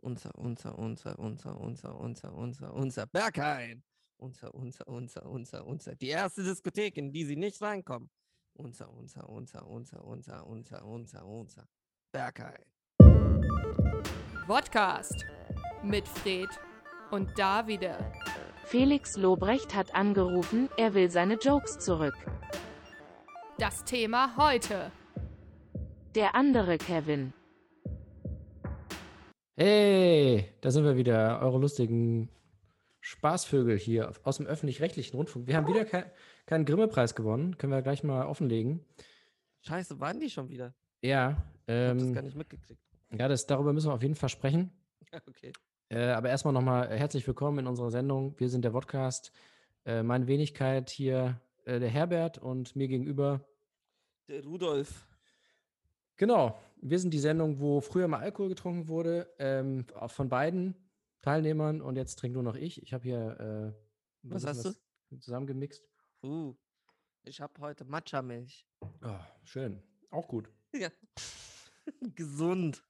unser, unser, unser, unser, unser, unser, unser, unser Berghain. Unser, unser, unser, unser, unser. Die erste Diskothek, in die sie nicht reinkommen. Unser, unser, unser, unser, unser, unser, unser, unser. Berghain. Podcast mit Fred und Davide. Felix Lobrecht hat angerufen, er will seine Jokes zurück. Das Thema heute. Der andere Kevin. Hey, da sind wir wieder, eure lustigen Spaßvögel hier aus dem öffentlich-rechtlichen Rundfunk. Wir haben wieder ke keinen Grimme-Preis gewonnen, können wir gleich mal offenlegen. Scheiße, waren die schon wieder? Ja, Ich hab das ähm, gar nicht mitgekriegt. ja das, darüber müssen wir auf jeden Fall sprechen. Okay. Äh, aber erstmal nochmal herzlich willkommen in unserer Sendung. Wir sind der Podcast. Äh, meine Wenigkeit hier, äh, der Herbert und mir gegenüber. Der Rudolf. Genau, wir sind die Sendung, wo früher mal Alkohol getrunken wurde, ähm, von beiden Teilnehmern und jetzt trinkt nur noch ich. Ich habe hier äh, Was hast was zusammengemixt. Uh, ich habe heute Matcha-Milch. Oh, schön, auch gut. Ja. Gesund.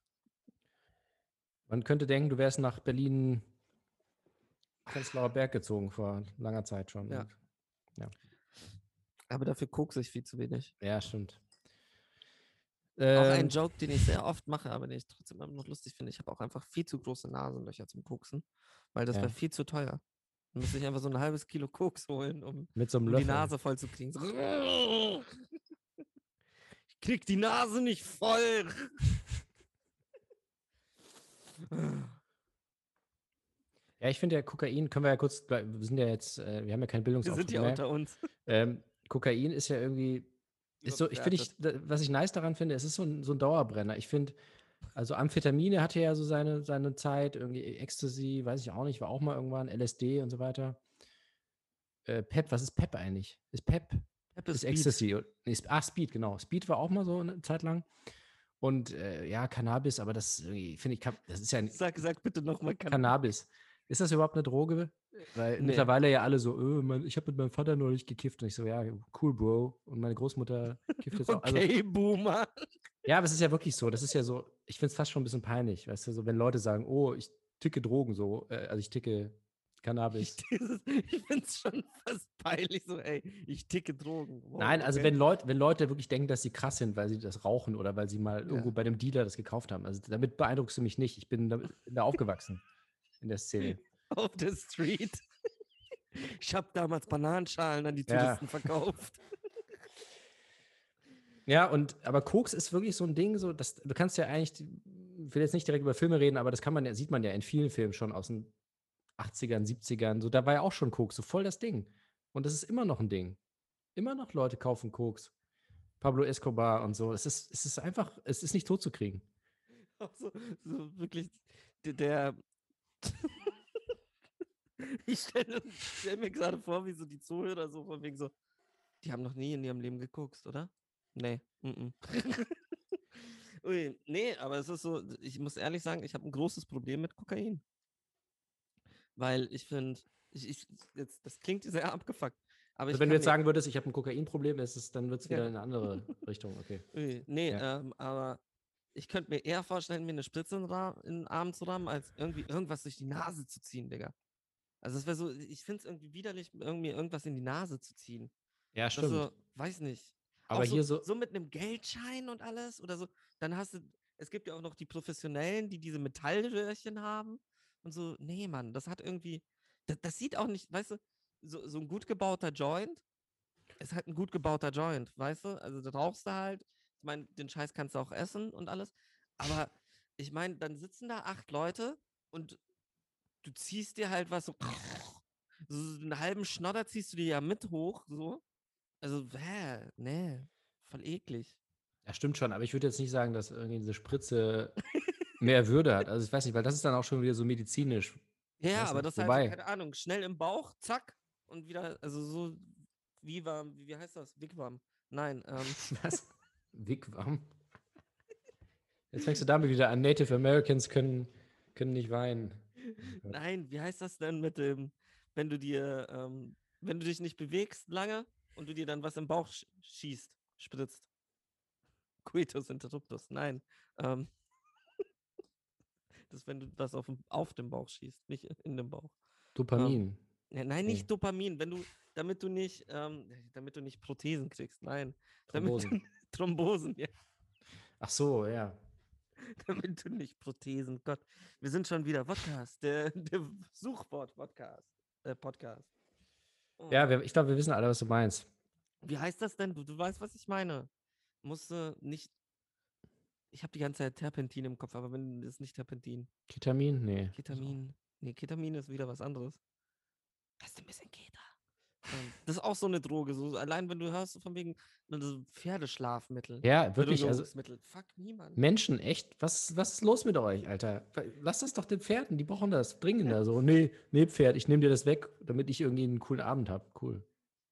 Man könnte denken, du wärst nach Berlin Prenzlauer Berg gezogen vor langer Zeit schon. Ja. Und- Aber dafür kokse ich viel zu wenig. ja stimmt. Auch ein Ähm, Joke, den ich sehr oft mache, aber den ich trotzdem immer noch lustig finde. Ich habe auch einfach viel zu große Nasenlöcher zum Koksen, weil das Ja. wäre viel zu teuer. Dann müsste ich einfach so ein halbes Kilo Koks holen, um, mit so einem um die. Nase voll zu kriegen. So. Ich krieg die Nase nicht voll. Ja, ich finde ja Kokain, können wir ja kurz, wir sind ja jetzt, äh, wir haben ja keinen Wir Bildungsauftrag sind ja unter uns. Ähm, Kokain ist ja irgendwie, ist so, ich finde, ich, was ich nice daran finde, es ist so ein, so ein Dauerbrenner. Ich finde, also Amphetamine hatte ja so seine, seine Zeit, irgendwie Ecstasy, weiß ich auch nicht, war auch mal irgendwann, LSD und so weiter. Äh, Pep, was ist Pep eigentlich? Ist Pep, Pep ist Speed. Ecstasy. Nee, ah, Speed, genau. Speed war auch mal so eine Zeit lang. Und äh, ja, Cannabis, aber das finde ich, das ist ja ein Sag, sag bitte nochmal Cannabis. Ist das überhaupt eine Droge? Weil Nee. mittlerweile ja alle so, öh, mein, ich habe mit meinem Vater neulich gekifft. Und ich so, ja, cool, Bro. Und meine Großmutter kifft jetzt auch. Also, Okay, Boomer. ja, aber es ist ja wirklich so. Das ist ja so, ich finde es fast schon ein bisschen peinlich, weißt du, so, wenn Leute sagen, oh, ich ticke Drogen so, äh, also ich ticke Cannabis. Ich, ich finde es schon fast peinlich, so, ey, ich ticke Drogen. Wow, Nein, also okay. wenn Leute, wenn Leute wirklich denken, dass sie krass sind, weil sie das rauchen oder weil sie mal Ja. irgendwo bei dem Dealer das gekauft haben. Also damit beeindruckst du mich nicht. Ich bin da, bin da aufgewachsen in der Szene. auf der Street. Ich habe damals Bananenschalen an die Ja. Touristen verkauft. Ja, und aber Koks ist wirklich so ein Ding, so dass du kannst ja eigentlich, ich will jetzt nicht direkt über Filme reden, aber das kann man ja, sieht man ja in vielen Filmen schon aus den 80ern, 70ern. So, da war ja auch schon Koks, so voll das Ding. Und das ist immer noch ein Ding. Immer noch Leute kaufen Koks. Pablo Escobar und so. Es ist, es ist einfach, es ist nicht totzukriegen. Auch so, so wirklich der. ich stelle stell mir gerade vor, wie so die Zuhörer so von wegen so, die haben noch nie in ihrem Leben geguckt, oder? Nee. Mm -mm. Ui, nee, aber es ist so, ich muss ehrlich sagen, ich habe ein großes Problem mit Kokain. Weil ich finde, ich, ich, jetzt, das klingt sehr abgefuckt. Aber Also wenn du jetzt sagen würdest, ich habe ein Kokainproblem, ist es, dann wird es Ja. wieder in eine andere Richtung. Okay. Ui, Nee, Ja. ähm, aber ich könnte mir eher vorstellen, mir eine Spritze in, den Arm zu rammen, als irgendwie irgendwas durch die Nase zu ziehen, Digga. Also es wäre so, ich finde es irgendwie widerlich, irgendwie irgendwas in die Nase zu ziehen. Ja, stimmt. so, weiß nicht. aber so, hier so, so mit einem Geldschein und alles oder so. Dann hast du, es gibt ja auch noch die Professionellen, die diese Metallröhrchen haben und so. Nee, Mann, das hat irgendwie, das, das sieht auch nicht, weißt du, so, so ein gut gebauter Joint ist halt ein gut gebauter Joint, weißt du? Also da rauchst du halt, ich meine, den Scheiß kannst du auch essen und alles, aber ich meine, dann sitzen da acht Leute und du ziehst dir halt was so, so einen halben Schnodder ziehst du dir ja mit hoch, so. Also, hä, nee, voll eklig. Ja, stimmt schon, aber ich würde jetzt nicht sagen, dass irgendwie diese Spritze mehr Würde hat. Also ich weiß nicht, weil das ist dann auch schon wieder so medizinisch. Ja, aber das ist halt, wobei- so, keine Ahnung, schnell im Bauch, zack, und wieder, also so, wie warm, wie, wie heißt das? Wigwam. Nein, ähm, Was? Wigwam? Jetzt fängst du damit wieder an. Native Americans können, können nicht weinen. Gott. nein, wie heißt das denn mit dem, wenn du dir, ähm, wenn du dich nicht bewegst lange und du dir dann was im Bauch sch schießt, spritzt? Coitus interruptus, nein. Ähm, Das ist, wenn du das auf, dem- auf dem Bauch schießt, nicht in den Bauch. Dopamin. Ja, nein, Nee. nicht Dopamin, wenn du, damit du nicht, ähm, damit du nicht Prothesen kriegst, nein. Damit Thrombosen. du, Thrombosen, ja. Ach so, ja. Damit du nicht Prothesen, Gott. Wir sind schon wieder Podcast, der, der Suchwort-Podcast. Äh, Podcast. Oh. Ja, wir, ich glaube, wir wissen alle, was du meinst. Wie heißt das denn? Du, du weißt, was ich meine. Musste nicht. Ich habe die ganze Zeit Terpentin im Kopf, aber wenn das ist nicht Terpentin. Ketamin? Nee. Ketamin. Nee, Ketamin ist wieder was anderes. Das ist ein bisschen Keta. Ähm, Das ist auch so eine Droge. So, allein wenn du hörst, von wegen so Pferdeschlafmittel. Ja, wirklich. Also. Fuck niemand. Menschen, echt, was, was ist los mit euch, Alter? Lass das doch den Pferden, die brauchen das dringender. So, nee, nee, Pferd, ich nehme dir das weg, damit ich irgendwie einen coolen Abend habe. Cool.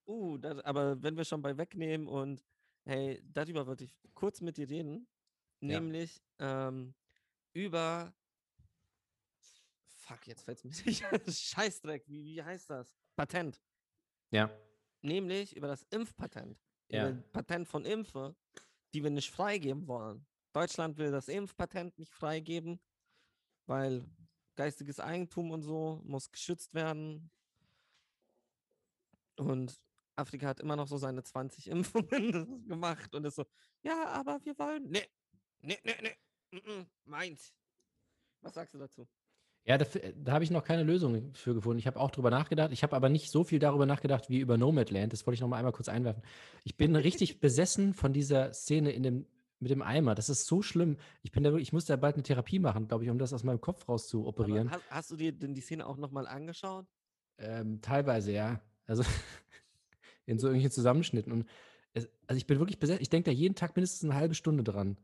Uh, das, aber wenn wir schon bei wegnehmen und hey, darüber wollte ich kurz mit dir reden, Ja. nämlich ähm, über Fuck, jetzt fällt es mir nicht. Scheißdreck, wie, wie heißt das? Patent. Ja. Nämlich über das Impfpatent. Ja. Patent von Impfe, die wir nicht freigeben wollen. Deutschland will das Impfpatent nicht freigeben, weil geistiges Eigentum und so muss geschützt werden. Und Afrika hat immer noch so seine 20 Impfungen gemacht und ist so, ja, aber wir wollen. Nee, nee, nee, nee. mm, mm, meins. Was sagst du dazu? Ja, da, da habe ich noch keine Lösung für gefunden. Ich habe auch drüber nachgedacht. Ich habe aber nicht so viel darüber nachgedacht wie über Nomadland. Das wollte ich noch mal einmal kurz einwerfen. Ich bin richtig besessen von dieser Szene in dem, mit dem Eimer. Das ist so schlimm. Ich bin da ich muss da bald eine Therapie machen, glaube ich, um das aus meinem Kopf raus zu operieren. hast, hast du dir denn die Szene auch nochmal angeschaut? Ähm, teilweise, ja. Also in so irgendwelchen Zusammenschnitten. Und es, also ich bin wirklich besetzt. Ich denke da jeden Tag mindestens eine halbe Stunde dran.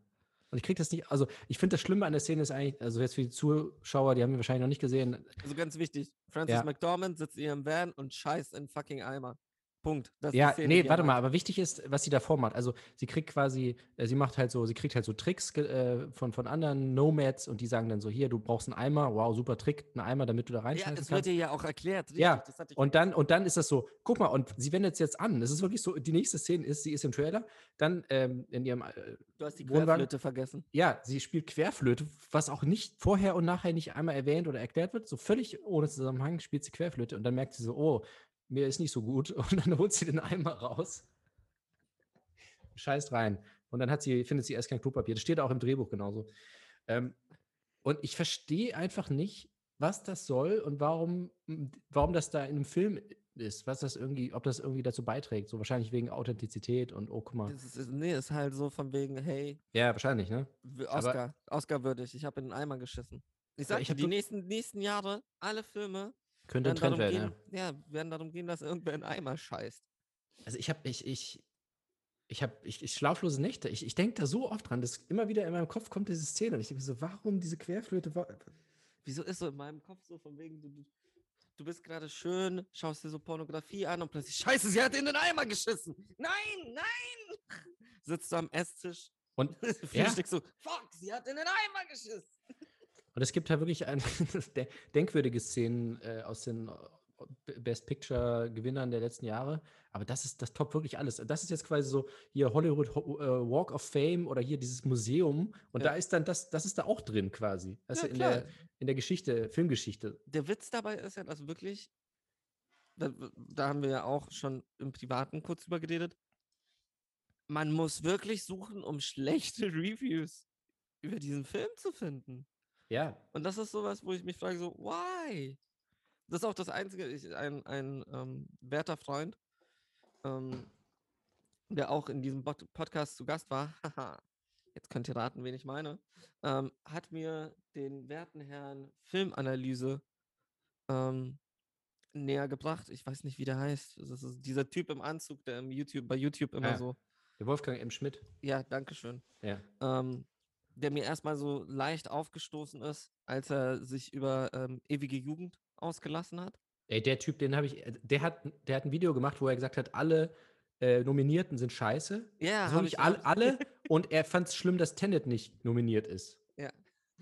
Und ich kriege das nicht. Also ich finde das Schlimme an der Szene ist eigentlich, also jetzt für die Zuschauer, die haben ihn wahrscheinlich noch nicht gesehen. Also ganz wichtig, Frances Ja. McDormand sitzt in ihrem Van und scheißt in fucking Eimer. Punkt. Das Ja, nee, warte mal, aber wichtig ist, was sie davor macht. Also sie kriegt quasi, äh, sie macht halt so, sie kriegt halt so Tricks äh, von, von anderen Nomads und die sagen dann so, hier, du brauchst einen Eimer, wow, super Trick, einen Eimer, damit du da Ja, reinschmeißen das wird dir ja auch erklärt. Richtig, Ja, das hatte ich Und dann, und dann ist das so, guck mal, und sie wendet es jetzt an. Es ist wirklich so, die nächste Szene ist, sie ist im Trailer, dann ähm, in ihrem, äh, Du hast die Wohnwagen- Querflöte vergessen. ja, sie spielt Querflöte, was auch nicht vorher und nachher nicht einmal erwähnt oder erklärt wird. So völlig ohne Zusammenhang spielt sie Querflöte und dann merkt sie so, oh, mir ist nicht so gut. Und dann holt sie den Eimer raus. Scheißt rein. Und dann hat sie, findet sie erst kein Klopapier. Das steht auch im Drehbuch genauso. Ähm, und ich verstehe einfach nicht, was das soll und warum, warum das da in einem Film ist, was das irgendwie, ob das irgendwie dazu beiträgt. So wahrscheinlich wegen Authentizität und oh, guck mal. Das ist, nee, ist halt so von wegen, hey, Ja, wahrscheinlich, ne? Aber- Oscar, Oscar würdig, ich habe in den Eimer geschissen. Ich sag ich die nächsten, nächsten Jahre, alle Filme Könnte ein werden Trend darum, werden, gehen, ja. werden darum gehen, dass irgendwer in den Eimer scheißt. Also ich habe ich ich ich habe ich, ich schlaflose Nächte. Ich, ich denke da so oft dran, dass immer wieder in meinem Kopf kommt diese Szene und ich denke mir so, warum diese Querflöte? Wa- Wieso ist so in meinem Kopf so von wegen, du, du- bist gerade schön, schaust dir so Pornografie an und plötzlich, scheiße, sie hat in den Eimer geschissen. Nein, nein. Sitzt du am Esstisch, Und vier Ja. So, fuck, sie hat in den Eimer geschissen. Und es gibt da wirklich ein, de- denkwürdige Szenen äh, aus den äh, Best Picture Gewinnern der letzten Jahre, aber das ist das top wirklich alles. Das ist jetzt quasi so hier Hollywood Ho- äh, Walk of Fame oder hier dieses Museum und Ja. da ist dann das das ist da auch drin quasi. Also Ja, in klar. der in der Geschichte, Filmgeschichte. der Witz dabei ist ja, dass wirklich, da, da haben wir ja auch schon im Privaten kurz drüber geredet, man muss wirklich suchen, um schlechte Reviews über diesen Film zu finden. Ja, Und das ist sowas, wo ich mich frage, so, why? Das ist auch das Einzige, ich, ein, ein ähm, werter Freund, ähm, der auch in diesem Pod Podcast zu Gast war, haha, jetzt könnt ihr raten, wen ich meine, ähm, hat mir den werten Herrn Filmanalyse ähm, näher gebracht. Ich weiß nicht, wie der heißt. Das ist dieser Typ im Anzug, der im YouTube, bei YouTube immer Ja. so, der Wolfgang M. Schmidt. ja, dankeschön Ja. ähm, der mir erstmal so leicht aufgestoßen ist, als er sich über ähm, ewige Jugend ausgelassen hat. Ey, der Typ, den habe ich, äh, der hat, der hat ein Video gemacht, wo er gesagt hat, alle äh, Nominierten sind scheiße. Ja, Also wirklich ich- all, alle. und er fand es schlimm, dass Tenet nicht nominiert ist. Ja.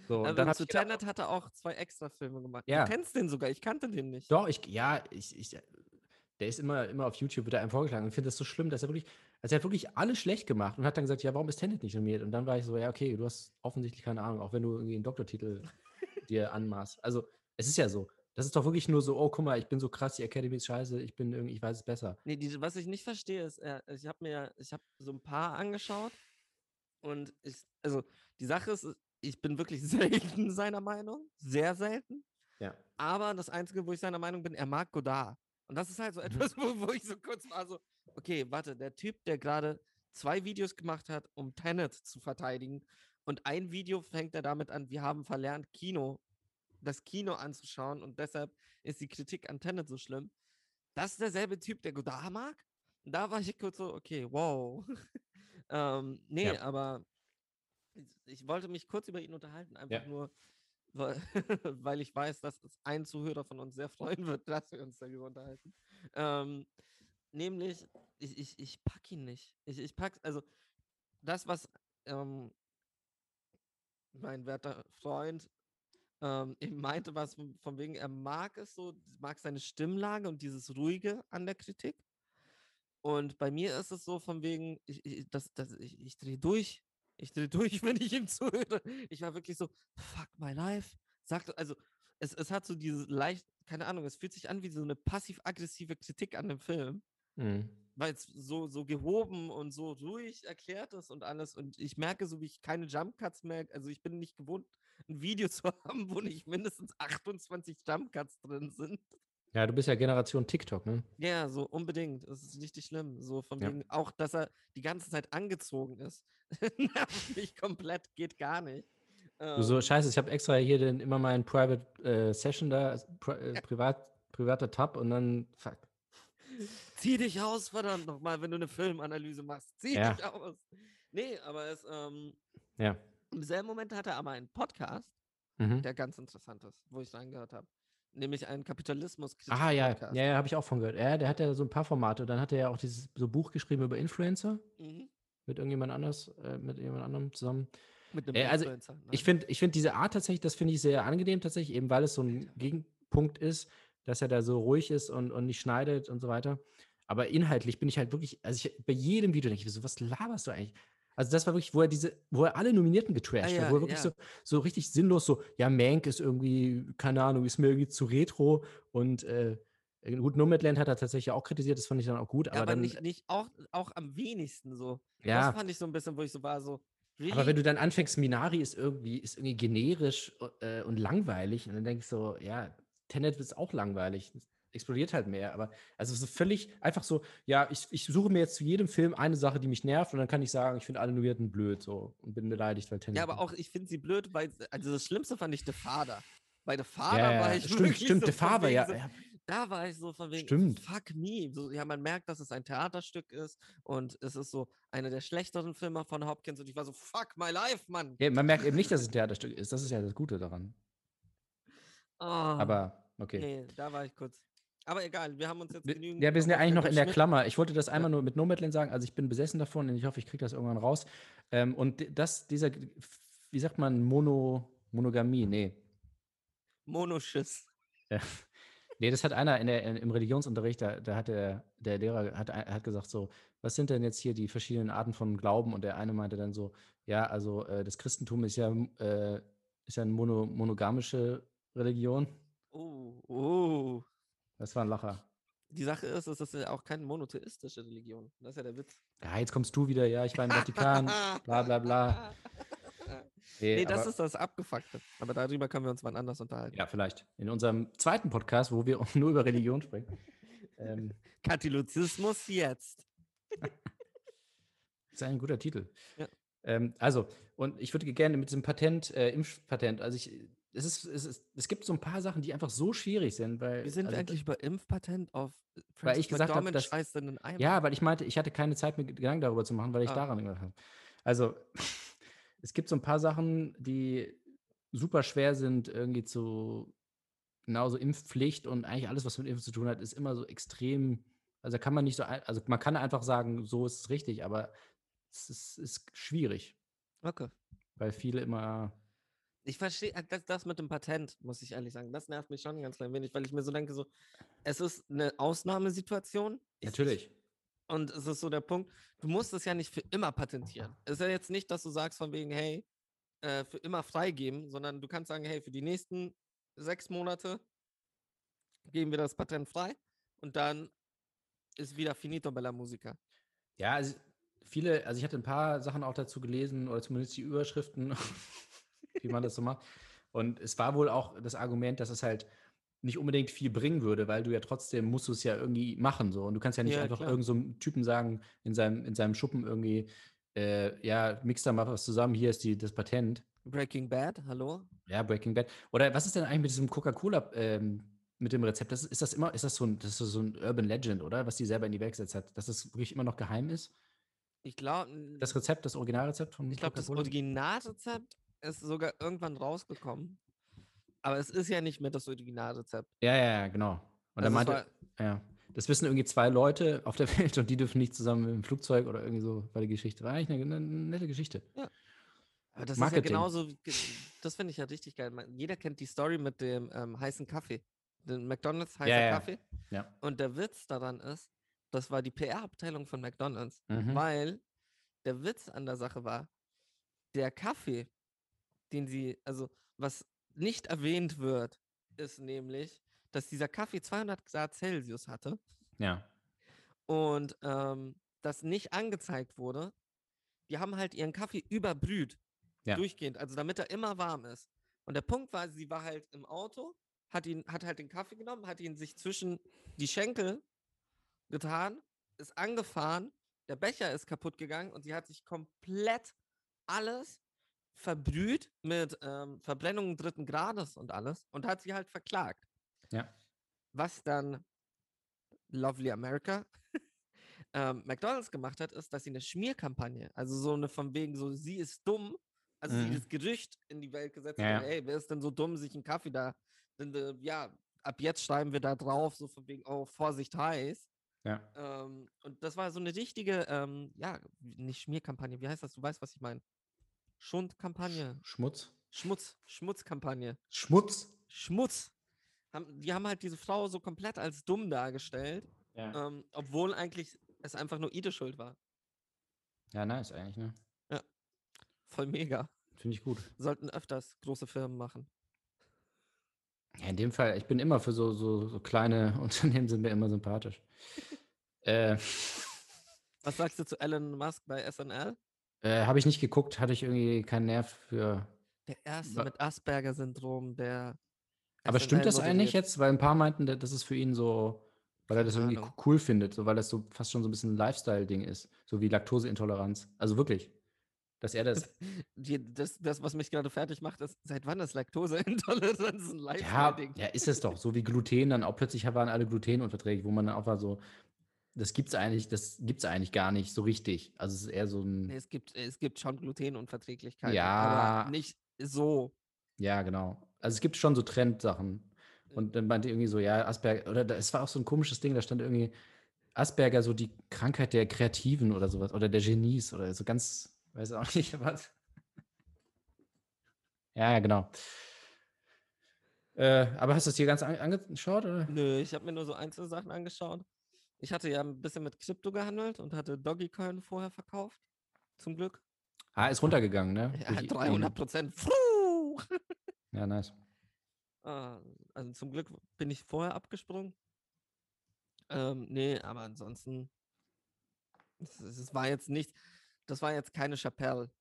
So, und Aber dann hab zu Tenet hat er auch zwei extra Filme gemacht. Ja. Du kennst den sogar, ich kannte den nicht. Doch, ich, ja, ich, ich, der ist immer, immer auf YouTube, wird er einem vorgeschlagen. Und ich finde das so schlimm, dass er wirklich, also er hat wirklich alles schlecht gemacht und hat dann gesagt, ja, warum ist Tenet nicht nominiert? Und dann war ich so, ja, okay, du hast offensichtlich keine Ahnung, auch wenn du irgendwie einen Doktortitel dir anmaßt. Also, es ist ja so. Das ist doch wirklich nur so, oh, guck mal, ich bin so krass, die Academy ist scheiße, ich bin irgendwie, ich weiß es besser. Nee, die, was ich nicht verstehe, ist, äh, ich habe mir, ich habe so ein paar angeschaut und ich, also die Sache ist, ich bin wirklich selten seiner Meinung, sehr selten. Ja. Aber das Einzige, wo ich seiner Meinung bin, er mag Godard. Und das ist halt so Mhm. etwas, wo, wo ich so kurz war, so, okay, warte, der Typ, der gerade zwei Videos gemacht hat, um Tenet zu verteidigen, und ein Video fängt er damit an, wir haben verlernt, Kino, das Kino anzuschauen und deshalb ist die Kritik an Tenet so schlimm. Das ist derselbe Typ, der Godard mag? Und da war ich kurz so, okay, wow. ähm, nee, Ja. aber ich, wollte mich kurz über ihn unterhalten, einfach Ja. nur, weil, weil ich weiß, dass es ein Zuhörer von uns sehr freuen wird, dass wir uns darüber unterhalten. Ähm, nämlich, ich, ich, ich pack ihn nicht. Ich, ich pack, also das, was ähm, mein werter Freund ähm, eben meinte, was von, wegen, er mag es so, mag seine Stimmlage und dieses Ruhige an der Kritik. Und bei mir ist es so von wegen, ich, ich, das, das, ich, ich drehe durch. Ich drehe durch, wenn ich ihm zuhöre. Ich war wirklich so, fuck my life. Sagt, also, es, es hat so diese leicht, keine Ahnung, es fühlt sich an wie so eine passiv-aggressive Kritik an dem Film Mhm. weil es so, so gehoben und so ruhig erklärt ist und alles. Und ich merke, so wie ich keine Jump Cuts mehr, also ich bin nicht gewohnt, ein Video zu haben, wo nicht mindestens 28 Jump Cuts drin sind. Ja, du bist ja Generation TikTok, ne? Ja, so unbedingt. Das ist richtig schlimm. So von Ja. wegen, auch dass er die ganze Zeit angezogen ist. Nervt mich komplett, geht gar nicht. Du so, Ähm, scheiße, ich habe extra hier den, immer meinen Private äh, Session da, pri äh, privat, privater Tab und dann, fuck. Zieh dich aus, verdammt nochmal, wenn du eine Filmanalyse machst. Zieh Ja. dich aus. Nee, aber es, ähm, Ja. im selben Moment hat er aber einen Podcast, Mhm. der ganz interessant ist, wo ich reingehört habe. Nämlich einen kapitalismus Ah, ja, ja, ja, habe ich auch von gehört. Ja, der hat ja so ein paar Formate. Dann hat er ja auch dieses so Buch geschrieben über Influencer Mhm. mit irgendjemand anders, äh, mit jemand anderem zusammen. Mit einem Äh, also, Influencer. ne? Ich finde ich find diese Art tatsächlich, das finde ich sehr angenehm tatsächlich, eben weil es so ein Gegenpunkt ist, dass er da so ruhig ist und, und nicht schneidet und so weiter. Aber inhaltlich bin ich halt wirklich, also ich, bei jedem Video denke ich so, was laberst du eigentlich? Also das war wirklich, wo er diese, wo er alle Nominierten getrashed Ah, hat, wo ja, er wirklich ja. so, so richtig sinnlos so, ja, Mank ist irgendwie, keine Ahnung, ist mir irgendwie zu retro und äh, gut, Nomadland hat er tatsächlich auch kritisiert, das fand ich dann auch gut, ja, aber, aber dann, nicht, nicht auch, auch am wenigsten so. ja, Das fand ich so ein bisschen, wo ich so war, so. Really? aber wenn du dann anfängst, Minari ist irgendwie, ist irgendwie generisch äh, und langweilig und dann denkst du so, ja, Tenet ist auch langweilig. Explodiert halt mehr, aber also so völlig einfach so, ja, ich, ich suche mir jetzt zu jedem Film eine Sache, die mich nervt und dann kann ich sagen, ich finde alle Nominierten blöd so und bin beleidigt, weil Tenet. ja, aber auch, ich finde sie blöd, weil, also das Schlimmste fand ich The Father. Bei The Father ja, ja, war ich stimmt, wirklich stimmt, so Farbe, wegen ja, so, ja. Da war ich so von wegen, Stimmt. fuck me. So, ja, man merkt, dass es ein Theaterstück ist und es ist so einer der schlechteren Filme von Hopkins und ich war so, fuck my life, Mann. Ja, man merkt eben nicht, dass es ein Theaterstück ist. Das ist ja das Gute daran. Oh, Aber okay. Nee, da war ich kurz. Aber egal, wir haben uns jetzt genügend. Ja, wir sind ja eigentlich noch in der Klammer. Ich wollte das einmal nur mit Nomadland sagen. Also ich bin besessen davon und ich hoffe, ich kriege das irgendwann raus. Ähm, und das, dieser, wie sagt man, Mono, Monogamie, nee. Monoschiss. Nee, das hat einer in der, in, im Religionsunterricht, da, da hat der, der Lehrer hat, hat gesagt so, was sind denn jetzt hier die verschiedenen Arten von Glauben? Und der eine meinte dann so, ja, also äh, das Christentum ist ja, äh, ist ja eine mono, monogamische Religion. Oh, oh. Das war ein Lacher. Die Sache ist, es ist ja auch keine monotheistische Religion. Das ist ja der Witz. Ja, jetzt kommst du wieder, ja, ich war im Vatikan, bla bla bla. Nee, das aber- ist das Abgefuckte. Aber darüber können wir uns wann anders unterhalten. Ja, vielleicht. In unserem zweiten Podcast, wo wir nur über Religion sprechen. Ähm, Katholizismus jetzt. ist ein guter Titel. Ja. Ähm, also, und ich würde gerne mit diesem Patent, äh, Impfpatent, also ich, es ist, es ist, es gibt so ein paar Sachen, die einfach so schwierig sind, weil. Wie sind also, wir eigentlich über Impfpatent auf Weil Francis ich gesagt hab, McDormand dass- scheißt in den Eimer? Ja, weil ich meinte, ich hatte keine Zeit, mir Gedanken darüber zu machen, weil ich Ah. daran gedacht habe. Also, es gibt so ein paar Sachen, die super schwer sind, irgendwie zu, genauso Impfpflicht und eigentlich alles, was mit Impfen zu tun hat, ist immer so extrem, also kann man nicht so, also man kann einfach sagen, so ist es richtig, aber es ist, ist schwierig, Okay. weil viele immer, Ich verstehe äh, das, das mit dem Patent, muss ich ehrlich sagen. Das nervt mich schon ein ganz klein wenig, weil ich mir so denke, so, es ist eine Ausnahmesituation. Ich- natürlich, Und es ist so der Punkt, du musst es ja nicht für immer patentieren. Es ist ja jetzt nicht, dass du sagst von wegen, hey, äh, für immer freigeben, sondern du kannst sagen, hey, für die nächsten sechs Monate geben wir das Patent frei und dann ist wieder finito bella musica. Ja, also viele, also ich hatte ein paar Sachen auch dazu gelesen oder zumindest die Überschriften, wie man das so macht. Und es war wohl auch das Argument, dass es halt nicht unbedingt viel bringen würde, weil du ja trotzdem musst du es ja irgendwie machen so und du kannst ja nicht Ja, einfach klar. irgend so Typen sagen in seinem in seinem Schuppen irgendwie äh, ja mix da mal was zusammen hier ist die das Patent Breaking Bad, hallo? ja Breaking Bad oder was ist denn eigentlich mit diesem Coca-Cola ähm, mit dem Rezept das ist, das immer ist das so ein das ist so ein Urban Legend oder was die selber in die Welt gesetzt hat dass das wirklich immer noch geheim ist Ich glaube, das Rezept das Originalrezept von ich glaube, das? Originalrezept ist sogar irgendwann rausgekommen. Aber es ist ja nicht mehr das Originalrezept. Ja, ja, ja, genau. Und er Also es meinte, war- ja, das wissen irgendwie zwei Leute auf der Welt und die dürfen nicht zusammen im Flugzeug oder irgendwie so, war die Geschichte. War eigentlich eine, eine nette Geschichte. Aber das Marketing. ist ja genauso, das finde ich ja richtig geil. Jeder kennt die Story mit dem ähm, heißen Kaffee. Den McDonalds heißer ja. Kaffee. Ja. Und der Witz daran ist, das war die PR-Abteilung von McDonalds, Mhm. weil der Witz an der Sache war, der Kaffee, den sie, also was nicht erwähnt wird, ist nämlich, dass dieser Kaffee 200 Grad Celsius hatte Ja. und ähm, das nicht angezeigt wurde. Die haben halt ihren Kaffee überbrüht, Ja. durchgehend, also damit er immer warm ist. Und der Punkt war, sie war halt im Auto, hat, ihn, hat halt den Kaffee genommen, hat ihn sich zwischen die Schenkel getan, ist angefahren, der Becher ist kaputt gegangen und sie hat sich komplett alles verbrüht mit ähm, Verbrennungen dritten Grades und alles und hat sie halt verklagt. Ja. Was dann Lovely America ähm, McDonalds gemacht hat, ist, dass sie eine Schmierkampagne, also so eine von wegen so, sie ist dumm, also Mhm. sie das Gerücht in die Welt gesetzt Ja, hat, ey, wer ist denn so dumm, sich einen Kaffee da, denn, äh, ja, ab jetzt schreiben wir da drauf, so von wegen, oh, Vorsicht heiß. Ja. Ähm, und das war so eine richtige, ähm, ja, nicht Schmierkampagne, wie heißt das? Du weißt, was ich meine. Schundkampagne. Schmutz. Schmutz, Schmutzkampagne. Schmutz. Schmutz. Haben, die haben halt diese Frau so komplett als dumm dargestellt, Ja. ähm, obwohl eigentlich es einfach nur ihre Schuld war. ja, nice eigentlich, ne? Voll mega. Finde ich gut. Sollten öfters große Firmen machen. Ja, in dem Fall, ich bin immer für so, so, so kleine Unternehmen sind mir immer sympathisch. äh, Was sagst du zu Elon Musk bei SNL? Äh, Habe ich nicht geguckt, hatte ich irgendwie keinen Nerv für. Der erste mit Asperger-Syndrom, der. Aber stimmt das eigentlich moderiert. jetzt? Weil ein paar meinten, da- das ist für ihn so, weil er das irgendwie Ahnung. co- cool findet, so weil das so fast schon so ein bisschen ein Lifestyle-Ding ist, so wie Laktoseintoleranz. Also wirklich, dass er das. Die, das, das, was mich gerade fertig macht, ist, seit wann ist Laktoseintoleranz ein Ja, Lifestyle-Ding? ja, ist es doch. So wie Gluten dann auch plötzlich waren alle glutenunverträglich, wo man dann auch war so, das gibt's eigentlich, das gibt's eigentlich gar nicht so richtig. Also es ist eher so ein, Nee, es, gibt, es gibt schon Glutenunverträglichkeiten, Ja. aber nicht so. ja, genau. Also es gibt schon so Trendsachen. Und dann meinte irgendwie so, ja, Asperger, oder es war auch so ein komisches Ding, da stand irgendwie Asperger, so die Krankheit der Kreativen oder sowas, oder der Genies oder so ganz, weiß auch nicht, was. Ja, genau. Äh, aber hast du das hier ganz an, angeschaut, oder? Nö, ich habe mir nur so einzelne Sachen angeschaut. Ich hatte ja ein bisschen mit Krypto gehandelt und hatte Dogecoin vorher verkauft. Zum Glück. Ah, ist runtergegangen, ne? Ja, Durch die- 300 Prozent. Ja, nice. Ah, also zum Glück bin ich vorher abgesprungen. Ähm, nee, aber ansonsten, es, war jetzt nicht, das war jetzt keine Chappelle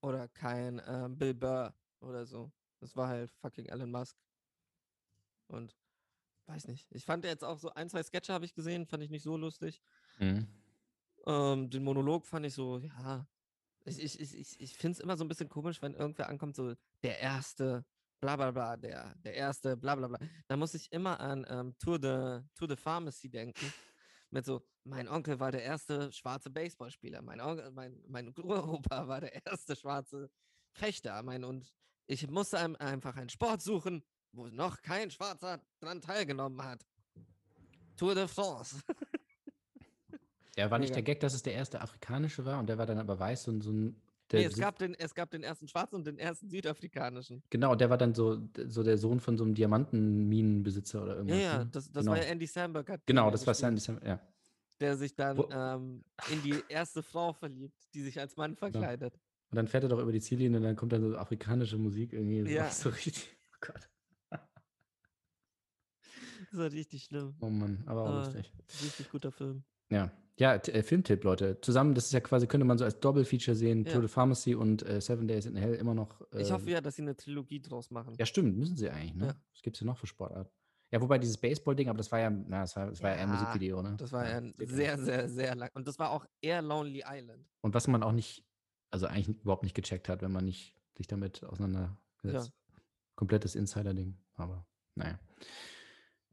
oder kein ähm, Bill Burr oder so. Das war halt fucking Elon Musk. Und weiß nicht. Ich fand jetzt auch so ein, zwei Sketche habe ich gesehen, fand ich nicht so lustig. Mhm. Ähm, den Monolog fand ich so, ja. Ich, ich, ich, ich, finde es immer so ein bisschen komisch, wenn irgendwer ankommt, so der erste, bla bla bla, der, der erste, bla bla bla. Da muss ich immer an ähm, Tour, de, Tour de Pharmacy denken. Mit so, mein Onkel war der erste schwarze Baseballspieler, mein, Onkel, mein, mein Uropa war der erste schwarze Fechter. Mein, und ich musste einem einfach einen Sport suchen, wo noch kein Schwarzer dran teilgenommen hat. Tour de France. Ja, war nicht der Gag, dass es der erste afrikanische war und der war dann aber weiß und so ein. Der Nee, es gab, den, es gab den ersten schwarzen und den ersten südafrikanischen. Genau, der war dann so, so der Sohn von so einem Diamantenminenbesitzer oder Ja, irgendwas. ja, ne? das, das genau. war ja Andy Samberg. Genau, ja das war gespielt, Sandy Sam, ja. Der sich dann ähm, in die erste Frau verliebt, die sich als Mann verkleidet. Und dann fährt er doch über die Ziellinie und dann kommt dann so afrikanische Musik irgendwie. Ja. So richtig. Oh Gott. Das war richtig schlimm. Oh Mann, aber auch Ah. lustig. Richtig guter Film. Ja. Ja, äh, Filmtipp, Leute. Zusammen, das ist ja quasi, könnte man so als Doppelfeature sehen, Ja. De Pharmacy und äh, Seven Days in Hell immer noch. Äh, Ich hoffe ja, dass sie eine Trilogie draus machen. Ja, stimmt, müssen sie eigentlich, ne? Ja. Was gibt es hier noch für Sportarten? Ja, wobei dieses Baseball-Ding, aber das war ja, na, das war, das war ja eher ein Ja, Musikvideo, ne? Das war ja ein sehr, sehr, sehr lang. Und das war auch eher Lonely Island. Und was man auch nicht, also eigentlich überhaupt nicht gecheckt hat, wenn man nicht sich damit auseinandergesetzt. Komplettes Insider-Ding, aber naja.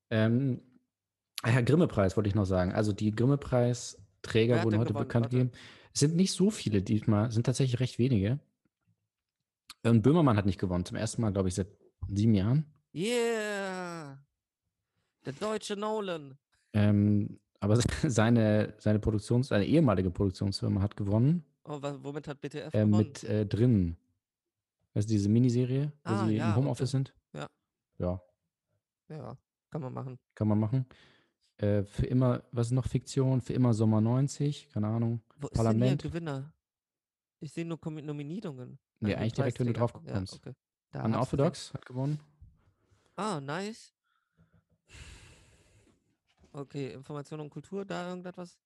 Ähm, ah ja, Grimme-Preis wollte ich noch sagen. Also die Grimme-Preisträger wurden heute gewonnen? bekannt Warte. gegeben. Es sind nicht so viele diesmal, es sind tatsächlich recht wenige. Und Böhmermann hat nicht gewonnen, zum ersten Mal, glaube ich, seit sieben Jahren. Yeah! Der deutsche Nolan. Ähm, aber seine, seine Produktions-, seine ehemalige Produktionsfirma hat gewonnen Oh, womit hat BTF äh, gewonnen? mit äh, drin. Weißt du, diese Miniserie, wo Ah, sie ja, im Homeoffice sind? Ja. Ja, Ja, kann man machen. kann man machen. Äh, für immer, was ist noch Fiktion? Für immer Sommer 90, keine Ahnung. Wo ist Parlament. denn hier Gewinner? Ich sehe nur Nominierungen. Nee, eigentlich direkt, wenn du drauf kommst. Ja, okay. Da. Unorthodox hat gewonnen. Ah, nice. Okay, Information und Kultur, da irgendetwas?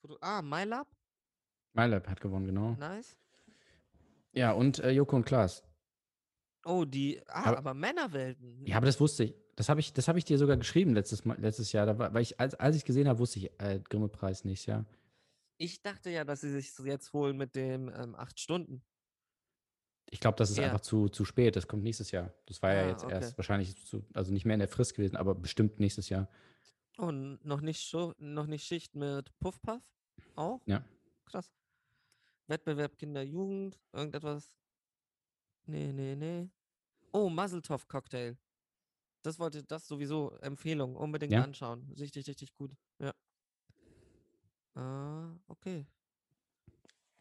Kultur- Ah, MyLab, MyLab hat gewonnen, genau. nice. Ja, und äh, Joko und Klaas. Oh, die, ah, Aber- aber, Männerwelten. Ja, aber das wusste ich. Das habe ich, das hab ich dir sogar geschrieben letztes, Mal, letztes Jahr. Da war, weil ich, als, als ich gesehen habe, wusste ich äh, Grimme-Preis nicht, ja. Ich dachte ja, dass sie sich jetzt holen mit dem ähm, acht Stunden. Ich glaube, das ist Ja. einfach zu, zu spät. Das kommt nächstes Jahr. Das war ja Ah, jetzt okay. erst wahrscheinlich zu, also nicht mehr in der Frist gewesen, aber bestimmt nächstes Jahr. Und noch nicht, noch nicht Schicht mit Puffpuff? Auch? Ja. Krass. Wettbewerb Kinder Jugend, irgendetwas. Nee, nee, nee. Oh, Muzzletop Cocktail. Das wollte das sowieso Empfehlung. Unbedingt Ja? anschauen. Richtig, richtig gut. Ja. Ah, okay.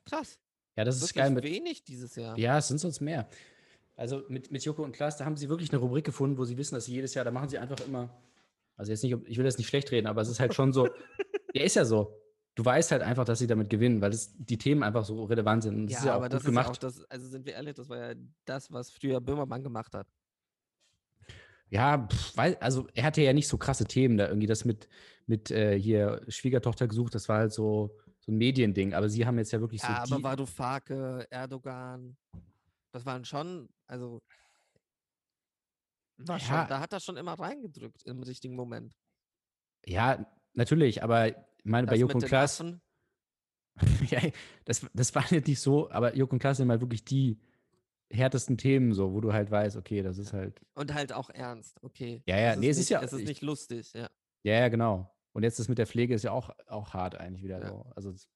Krass. Ja, das ist Wirklich geil mit. wenig dieses Jahr. Ja, es sind sonst mehr. Also mit, mit Joko und Klaas, da haben sie wirklich eine Rubrik gefunden, wo sie wissen, dass sie jedes Jahr, da machen sie einfach immer, also jetzt nicht, ich will das nicht schlecht reden, aber es ist halt schon so, ja, ist ja so. Du weißt halt einfach, dass sie damit gewinnen, weil das, die Themen einfach so relevant sind. Das Ja, ist ja aber das ist gemacht. ja auch das, also sind wir ehrlich, das war ja das, was früher Böhmermann gemacht hat. Ja, pff, weil, also er hatte ja nicht so krasse Themen da irgendwie, das mit, mit äh, hier Schwiegertochter gesucht, das war halt so, so ein Mediending, aber sie haben jetzt ja wirklich Ja, so aber die, Varoufakis, Erdogan, das waren schon, also war Ja. schon, da hat er schon immer reingedrückt im richtigen Moment. ja, natürlich, aber ich meine, bei Das Joko mit und Klaas, ja, das, das war jetzt nicht so, aber Joko und Klaas sind halt wirklich die härtesten Themen so, wo du halt weißt, okay, das ist halt, und halt auch ernst, okay. Ja, ja, es nee, es ist ja- es ist ich- nicht lustig, ja. ja, ja, genau. Und jetzt das mit der Pflege ist ja auch, auch hart eigentlich wieder Ja. so. Also, es-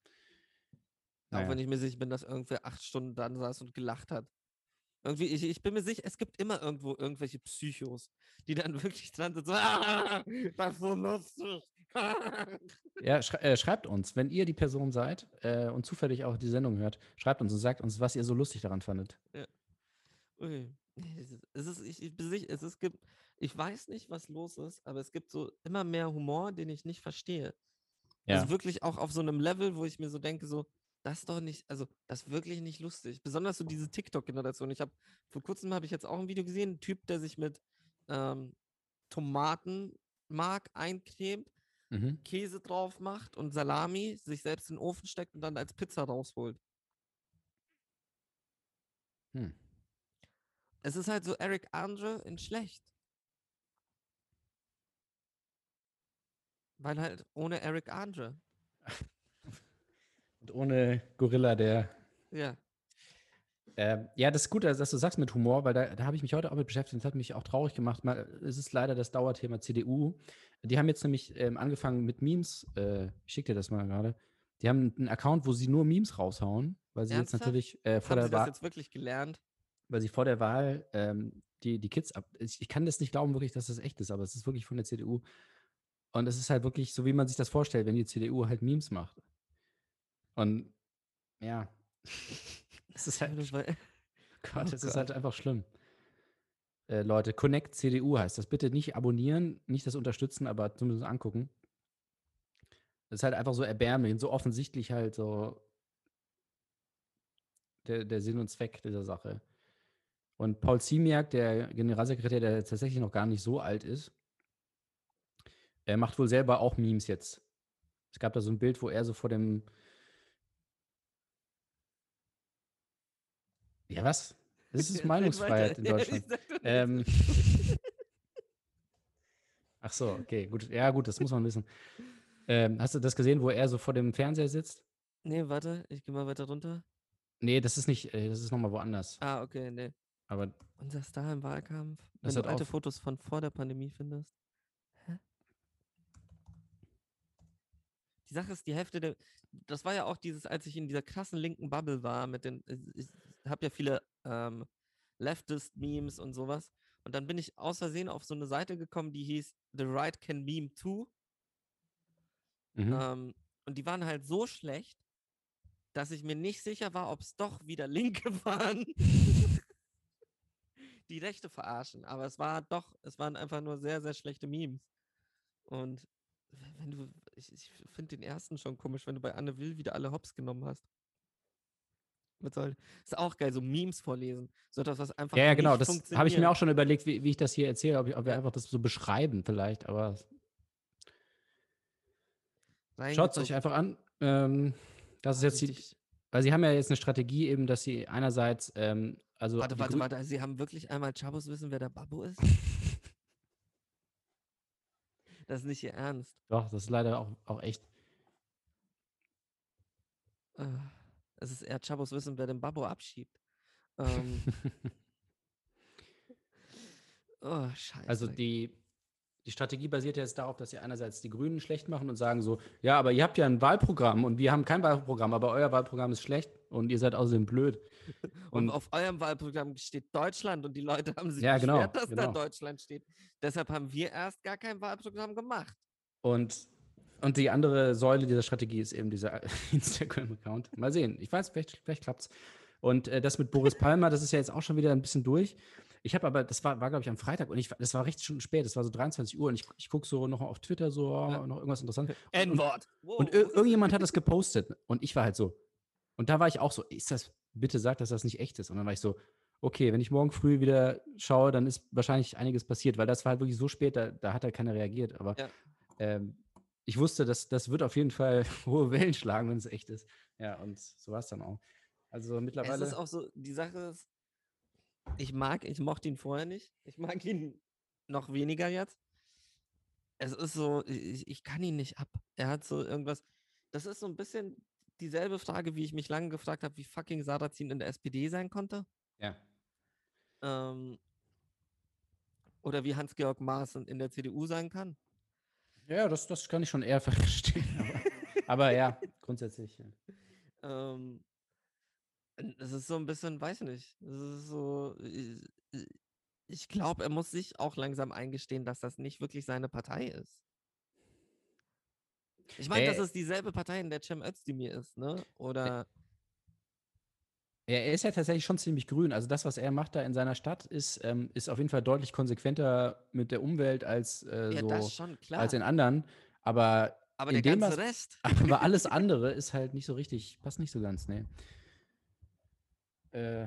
Auch naja. wenn ich mir sicher bin, dass irgendwer acht Stunden dann saß und gelacht hat. Irgendwie, ich, ich bin mir sicher, es gibt immer irgendwo irgendwelche Psychos, die dann wirklich dran sind, so, ah, das ist so lustig. Ja, schrei äh, schreibt uns, wenn ihr die Person seid äh, und zufällig auch die Sendung hört, schreibt uns und sagt uns, was ihr so lustig daran fandet. Okay. Nee, Es ist, ich, ich, es ist, gibt, ich weiß nicht, was los ist, aber es gibt so immer mehr Humor, den ich nicht verstehe. Ja. Also wirklich auch auf so einem Level, wo ich mir so denke, so, das ist doch nicht, also das ist wirklich nicht lustig. Besonders so diese TikTok-Generation. Ich habe, vor kurzem habe ich jetzt auch ein Video gesehen, ein Typ, der sich mit ähm, Tomatenmark eincremt, Mhm. Käse drauf macht und Salami, sich selbst in den Ofen steckt und dann als Pizza rausholt. Hm. Es ist halt so Eric Andre in schlecht. Weil halt ohne Eric Andre. Und ohne Gorilla, der. Ja. Ähm, ja, das ist gut, dass du sagst mit Humor, weil da, da habe ich mich heute auch mit beschäftigt. Das hat mich auch traurig gemacht. Mal, es ist leider das Dauerthema CDU. Die haben jetzt nämlich ähm, angefangen mit Memes. Äh, ich schicke dir das mal gerade. Die haben einen Account, wo sie nur Memes raushauen, weil sie Ernsthaft? jetzt natürlich äh, vor Haben der Sie das Wahl. jetzt wirklich gelernt? weil sie vor der Wahl ähm, die, die Kids ab. Ich, ich kann das nicht glauben, wirklich, dass das echt ist, aber es ist wirklich von der CDU. Und es ist halt wirklich so, wie man sich das vorstellt, wenn die CDU halt Memes macht. Und ja, es ist halt, Das war- Gott, Oh es ist Gott. halt einfach schlimm. Äh, Leute, Connect CDU heißt das. Bitte nicht abonnieren, nicht das unterstützen, aber zumindest angucken. Das ist halt einfach so erbärmlich und so offensichtlich halt so der, der Sinn und Zweck dieser Sache. Und Paul Ziemiak, der Generalsekretär, der tatsächlich noch gar nicht so alt ist, er macht wohl selber auch Memes jetzt. Es gab da so ein Bild, wo er so vor dem. Ja, was? Das ist Meinungsfreiheit in Deutschland. Ähm, Ach so, okay, gut. Ja, gut, das muss man wissen. Ähm, hast du das gesehen, wo er so vor dem Fernseher sitzt? Nee, warte, ich gehe mal weiter runter. Nee, das ist nicht, äh, das ist nochmal woanders. Ah, okay, nee. Aber Unser Star im Wahlkampf. Das Wenn du alte auf- Fotos von vor der Pandemie findest. Hä? Die Sache ist, die Hälfte der. Das war ja auch dieses, als ich in dieser krassen linken Bubble war, mit den. äh, Ich habe ja viele ähm, Leftist-Memes und sowas. Und dann bin ich aus Versehen auf so eine Seite gekommen, die hieß The Right Can Meme Too. mhm. Ähm, und die waren halt so schlecht, dass ich mir nicht sicher war, ob es doch wieder Linke waren, die Rechte verarschen. Aber es war doch, es waren einfach nur sehr, sehr schlechte Memes. Und wenn du, ich, ich finde den ersten schon komisch, wenn du bei Anne Will wieder alle Hops genommen hast. Was soll, ist auch geil, so Memes vorlesen. So etwas, was einfach ja, ja, genau. Das habe ich mir auch schon überlegt, wie, wie ich das hier erzähle, ob, ich, ob wir einfach das so beschreiben vielleicht. Aber schaut es euch einfach an. Ähm, das ist jetzt die, weil sie haben ja jetzt eine Strategie eben, dass sie einerseits, ähm, also Warte, warte, warte. Sie haben wirklich einmal Chabos wissen, wer der Babbo ist? Das ist nicht ihr Ernst. Doch, das ist leider auch, auch echt. Es ist eher Chabos wissen, wer den Babbo abschiebt. Ähm, oh, scheiße. Also die, die Strategie basiert ja jetzt darauf, dass sie einerseits die Grünen schlecht machen und sagen so, ja, aber ihr habt ja ein Wahlprogramm und wir haben kein Wahlprogramm, aber euer Wahlprogramm ist schlecht und ihr seid außerdem blöd. und Und auf eurem Wahlprogramm steht Deutschland und die Leute haben sich Ja, genau, beschwert, dass da genau. Deutschland steht. Deshalb haben wir erst gar kein Wahlprogramm gemacht. Und, und die andere Säule dieser Strategie ist eben dieser Instagram-Account. Mal sehen. Ich weiß, vielleicht, vielleicht klappt's. Und äh, das mit Boris Palmer, das ist ja jetzt auch schon wieder ein bisschen durch. Ich habe aber, das war, war glaube ich, am Freitag und ich, das war recht schon spät, das war so 23 Uhr und ich, ich gucke so noch auf Twitter so, oh, Ja. noch irgendwas Interessantes. Und, N-Wort. und ir irgendjemand hat das gepostet und ich war halt so. Und da war ich auch so, ist das, bitte sag, dass das nicht echt ist. Und dann war ich so, okay, wenn ich morgen früh wieder schaue, dann ist wahrscheinlich einiges passiert, weil das war halt wirklich so spät, da, da hat halt keiner reagiert. Aber Ja. ähm, ich wusste, dass das wird auf jeden Fall hohe Wellen schlagen, wenn es echt ist. Ja, und so war es dann auch. Also Es mittlerweile. ist auch so, die Sache ist, ich mag, ich mochte ihn vorher nicht. Ich mag ihn noch weniger jetzt. Es ist so, ich, ich kann ihn nicht ab. Er hat so irgendwas. Das ist so ein bisschen dieselbe Frage, wie ich mich lange gefragt habe, wie fucking Sarrazin in der SPD sein konnte. ja. Ähm, oder wie Hans-Georg Maaßen in der CDU sein kann. Ja, das, das kann ich schon eher verstehen. Aber, aber ja, grundsätzlich. Ja. Ähm, es ist so ein bisschen, weiß nicht. Es ist so. äh, äh, Ich glaube, er muss sich auch langsam eingestehen, dass das nicht wirklich seine Partei ist. Ich meine, das Äh, ist dieselbe Partei, in der Cem Özdemir ist, ne? Oder. Ja, er ist ja tatsächlich schon ziemlich grün. Also das, was er macht da in seiner Stadt, ist, ähm, ist auf jeden Fall deutlich konsequenter mit der Umwelt als, äh, Ja, so, das schon, klar. als in anderen. Aber, Aber in der dem, ganze was- Rest. aber alles andere ist halt nicht so richtig, passt nicht so ganz, ne? Äh,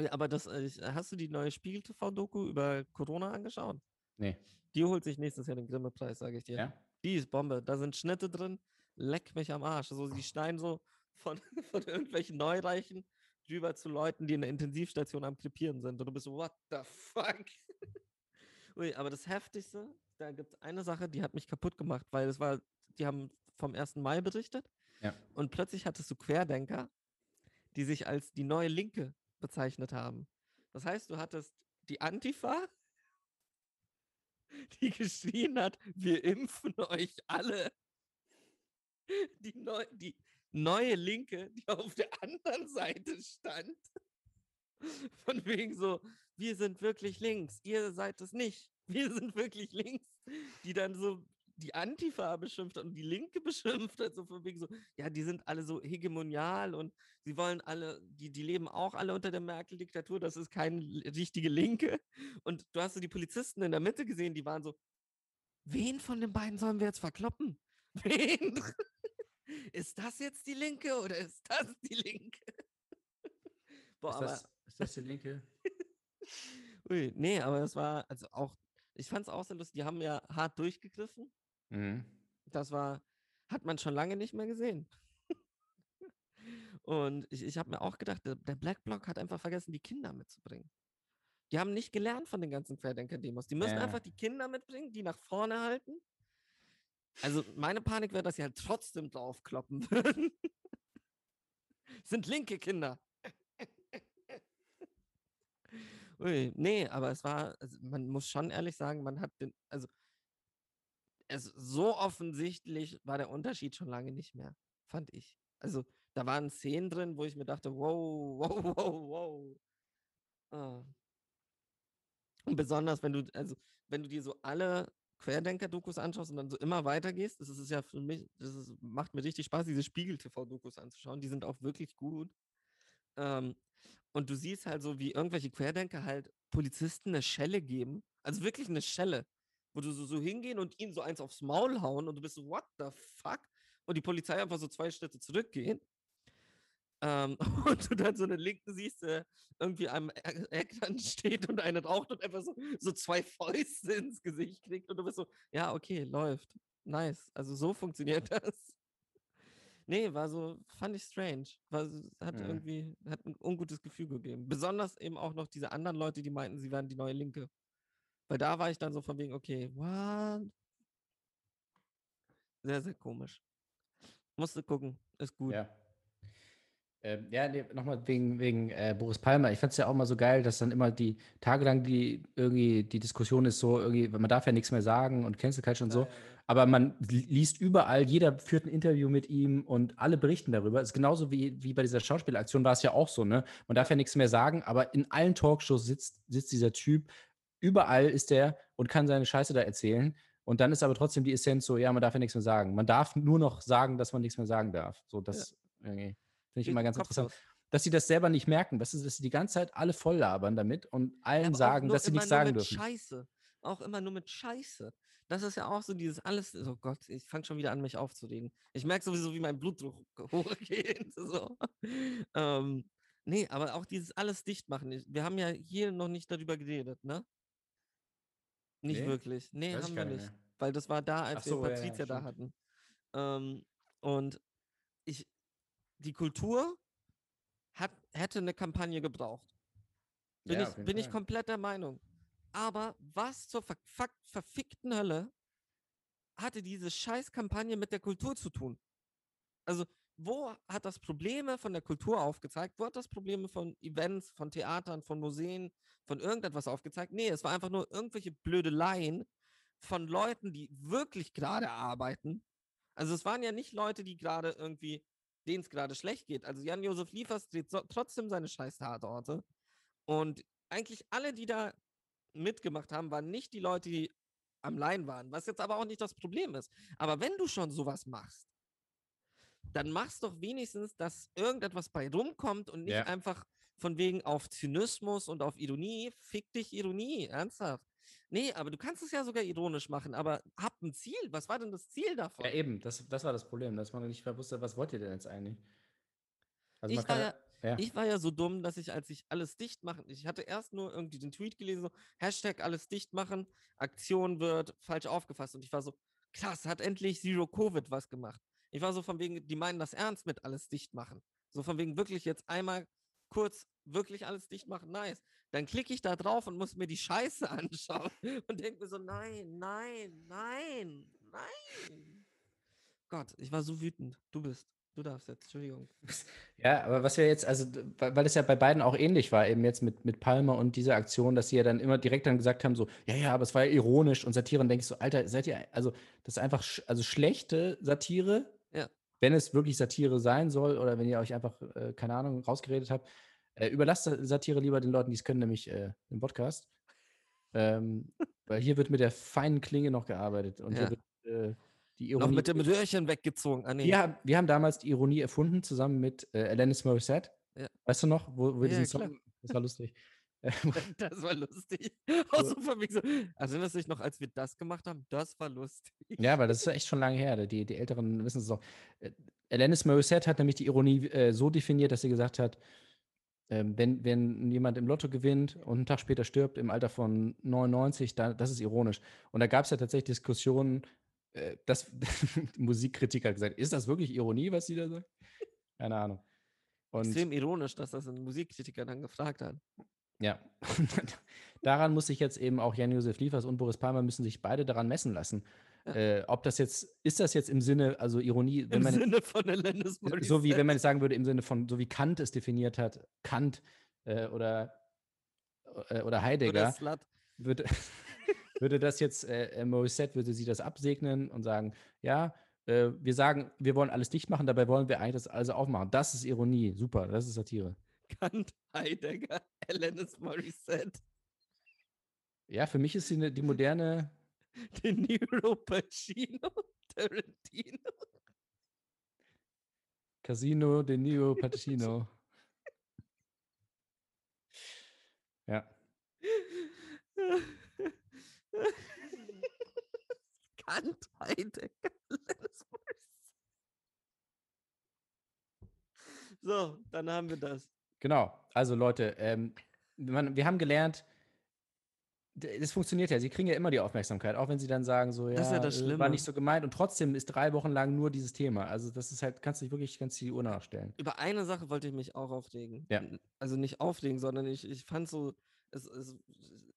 Ja, Aber das, äh, hast du die neue Spiegel-TV-Doku über Corona angeschaut? nee. Die holt sich nächstes Jahr den Grimme-Preis, sage ich dir. Ja? Die ist Bombe. Da sind Schnitte drin. Leck mich am Arsch. So, die schneiden so von, von irgendwelchen Neureichen rüber zu Leuten, die in der Intensivstation am Krepieren sind. Und du bist so, what the fuck? Ui, aber das Heftigste, da gibt es eine Sache, die hat mich kaputt gemacht, weil es war, die haben vom 1. Mai berichtet. Ja. Und plötzlich hattest du Querdenker, die sich als die neue Linke bezeichnet haben. Das heißt, du hattest die Antifa, die geschrien hat, wir impfen euch alle. Die, neu, die neue Linke, die auf der anderen Seite stand. Von wegen so, wir sind wirklich links, ihr seid es nicht. Wir sind wirklich links. Die dann so die Antifa beschimpft hat und die Linke beschimpft hat, so von wegen so, ja, die sind alle so hegemonial und sie wollen alle, die, die leben auch alle unter der Merkel-Diktatur, das ist keine richtige Linke. Und du hast so die Polizisten in der Mitte gesehen, die waren so, wen von den beiden sollen wir jetzt verkloppen? Wen? Ist das jetzt die Linke oder ist das die Linke? Boah, Ist aber, das, ist das die linke? ui, nee, aber es war, also auch, ich fand es auch sehr lustig, die haben ja hart durchgegriffen. Mhm. Das war, hat man schon lange nicht mehr gesehen. Und ich, ich habe mir auch gedacht, der, der Black Bloc hat einfach vergessen, die Kinder mitzubringen. Die haben nicht gelernt von den ganzen Querdenker-Demos. Die müssen Ja. einfach die Kinder mitbringen, die nach vorne halten. Also meine Panik wäre, dass sie halt trotzdem draufkloppen würden. Sind linke Kinder. Ui, nee, aber es war, also man muss schon ehrlich sagen, man hat den, also es so offensichtlich war der Unterschied schon lange nicht mehr, fand ich. Also da waren Szenen drin, wo ich mir dachte, wow, wow, wow, wow. Ah. Und besonders, wenn du, also wenn du dir so alle Querdenker-Dokus anschaust und dann so immer weitergehst, das ist ja für mich, das ist, macht mir richtig Spaß, diese Spiegel-TV-Dokus anzuschauen. Die sind auch wirklich gut. Ähm, und du siehst halt so, wie irgendwelche Querdenker halt Polizisten eine Schelle geben. Also wirklich eine Schelle. Wo du so, so hingehen und ihnen so eins aufs Maul hauen und du bist so, what the fuck? Und die Polizei einfach so zwei Schritte zurückgehen. Ähm, und du dann so eine Linken siehst, der irgendwie am E- Eck dann steht und eine raucht und einfach so, so zwei Fäuste ins Gesicht kriegt. Und du bist so, ja, okay, läuft. Nice. Also so funktioniert das. Nee, war so, fand ich strange. War, hat Mhm. irgendwie, hat ein ungutes Gefühl gegeben. Besonders eben auch noch diese anderen Leute, die meinten, sie wären die neue Linke. Weil da war ich dann so von wegen, okay, what? Sehr, sehr komisch. Musste gucken, ist gut. Ja. Ähm, ja, nee, nochmal wegen, wegen äh, Boris Palmer. Ich fand es ja auch mal so geil, dass dann immer die tagelang die irgendwie die Diskussion ist so, irgendwie, man darf ja nichts mehr sagen und Cancel Culture und so. Aber man li- liest überall, jeder führt ein Interview mit ihm und alle berichten darüber. Es ist genauso wie, wie bei dieser Schauspielaktion war es ja auch so, ne? Man darf ja nichts mehr sagen, aber in allen Talkshows sitzt, sitzt dieser Typ, überall ist der und kann seine Scheiße da erzählen. Und dann ist aber trotzdem die Essenz so, ja, man darf ja nichts mehr sagen. Man darf nur noch sagen, dass man nichts mehr sagen darf. So, das irgendwie finde ich immer im ganz Kopf interessant. los. Dass sie das selber nicht merken, dass sie, dass sie die ganze Zeit alle voll labern damit und allen auch sagen, dass sie nichts sagen dürfen. Scheiße. Auch immer nur mit Scheiße. Das ist ja auch so dieses alles, oh Gott, ich fange schon wieder an, mich aufzuregen. Ich merke sowieso, wie mein Blutdruck hochgeht. So. Ähm, nee, aber auch dieses alles dicht machen. Wir haben ja hier noch nicht darüber geredet, ne? Nicht Nee? wirklich. Nee, haben wir nicht mehr. Weil das war da, als so, wir ja, ja, Patricia da hatten. Ähm, und ich, die Kultur hat, hätte eine Kampagne gebraucht. Bin, Ja, ich, bin ich komplett der Meinung. Aber was zur ver fuck, verfickten Hölle hatte diese Scheißkampagne mit der Kultur zu tun? Also, wo hat das Probleme von der Kultur aufgezeigt? Wo hat das Probleme von Events, von Theatern, von Museen, von irgendetwas aufgezeigt? Nee, es war einfach nur irgendwelche Blödeleien von Leuten, die wirklich gerade arbeiten. Also es waren ja nicht Leute, die gerade irgendwie, denen es gerade schlecht geht. Also Jan-Josef Liefers dreht so, trotzdem seine scheiß Tatorte. Und eigentlich alle, die da mitgemacht haben, waren nicht die Leute, die am Line waren, was jetzt aber auch nicht das Problem ist. Aber wenn du schon sowas machst, dann machst doch wenigstens, dass irgendetwas bei rumkommt und nicht Ja. einfach von wegen auf Zynismus und auf Ironie. Fick dich Ironie, ernsthaft. Nee, aber du kannst es ja sogar ironisch machen, aber hab ein Ziel. Was war denn das Ziel davon? Ja, eben, das, das war das Problem, dass man nicht mehr wusste, was wollt ihr denn jetzt eigentlich? Also Ich war ja, Ich war ja so dumm, dass ich, als ich alles dicht machen, ich hatte erst nur irgendwie den Tweet gelesen, so, Hashtag alles dicht machen, Aktion wird falsch aufgefasst. Und ich war so, krass, hat endlich Zero Covid was gemacht. Ich war so von wegen, die meinen das ernst mit alles dicht machen. So von wegen wirklich jetzt einmal kurz wirklich alles dicht machen, nice. Dann klicke ich da drauf und muss mir die Scheiße anschauen und denke mir so, nein, nein, nein, nein. Gott, ich war so wütend. Du bist, du darfst jetzt, Entschuldigung. Ja, aber was wir jetzt, also, weil es ja bei beiden auch ähnlich war, eben jetzt mit, mit Palmer und dieser Aktion, dass sie ja dann immer direkt dann gesagt haben, so, ja, ja, aber es war ja ironisch und Satire. Und denke ich so, Alter, seid ihr, also, das ist einfach, sch also schlechte Satire, Ja. wenn es wirklich Satire sein soll oder wenn ihr euch einfach, äh, keine Ahnung, rausgeredet habt, äh, überlasst Sa- Satire lieber den Leuten, die es können, nämlich äh, im Podcast. Ähm, weil hier wird mit der feinen Klinge noch gearbeitet und Ja. hier wird äh, die Noch Ironie. mit dem Röhrchen weggezogen. Ah, nee. Wir haben, wir haben damals die Ironie erfunden, zusammen mit äh, Alanis Morissette. Ja. Weißt du noch, wo, wo wir Ja, diesen. Song, das war lustig. Das war lustig. Auch so von wegen so, also erinnerst du dich noch, als wir das gemacht haben? Das war lustig. Ja, weil das ist echt schon lange her. Die, die Älteren wissen es auch. Äh, Alanis Morissette hat nämlich die Ironie äh, so definiert, dass sie gesagt hat, ähm, wenn, wenn jemand im Lotto gewinnt und einen Tag später stirbt im Alter von 99, dann, das ist ironisch. Und da gab es ja tatsächlich Diskussionen, äh, dass Musikkritiker gesagt ist das wirklich Ironie, was sie da sagt? Keine Ahnung. Und Extrem ironisch, dass das ein Musikkritiker dann gefragt hat. Ja, daran muss sich jetzt eben auch Jan-Josef Liefers und Boris Palmer müssen sich beide daran messen lassen. Ja. Äh, ob das jetzt, ist das jetzt im Sinne, also Ironie, wenn Im man, Sinne von Alanis so wie wenn Morissette. man jetzt sagen würde, im Sinne von, so wie Kant es definiert hat, Kant äh, oder, äh, oder Oder Heidegger, Slut. würde, würde das jetzt, äh, äh, Morissette, würde sie das absegnen und sagen, ja, äh, wir sagen, wir wollen alles dicht machen, dabei wollen wir eigentlich das alles aufmachen. Das ist Ironie, super, das ist Satire. Kant, Heidegger, Alanis Morissette, Ja, für mich ist sie die moderne, De Niro, Pacino, Tarantino. Casino de Niro Pacino. Ja. So, dann haben wir das. Genau. Also Leute, ähm, wir haben gelernt, das funktioniert ja. Sie kriegen ja immer die Aufmerksamkeit, auch wenn sie dann sagen, so, ja, Das ist ja das äh, war Schlimme. nicht so gemeint. Und trotzdem ist drei Wochen lang nur dieses Thema. Also das ist halt, kannst du dich wirklich, du die Uhr nachstellen. Über eine Sache wollte ich mich auch aufregen. Ja. Also nicht aufregen, sondern ich, ich fand so, es, es,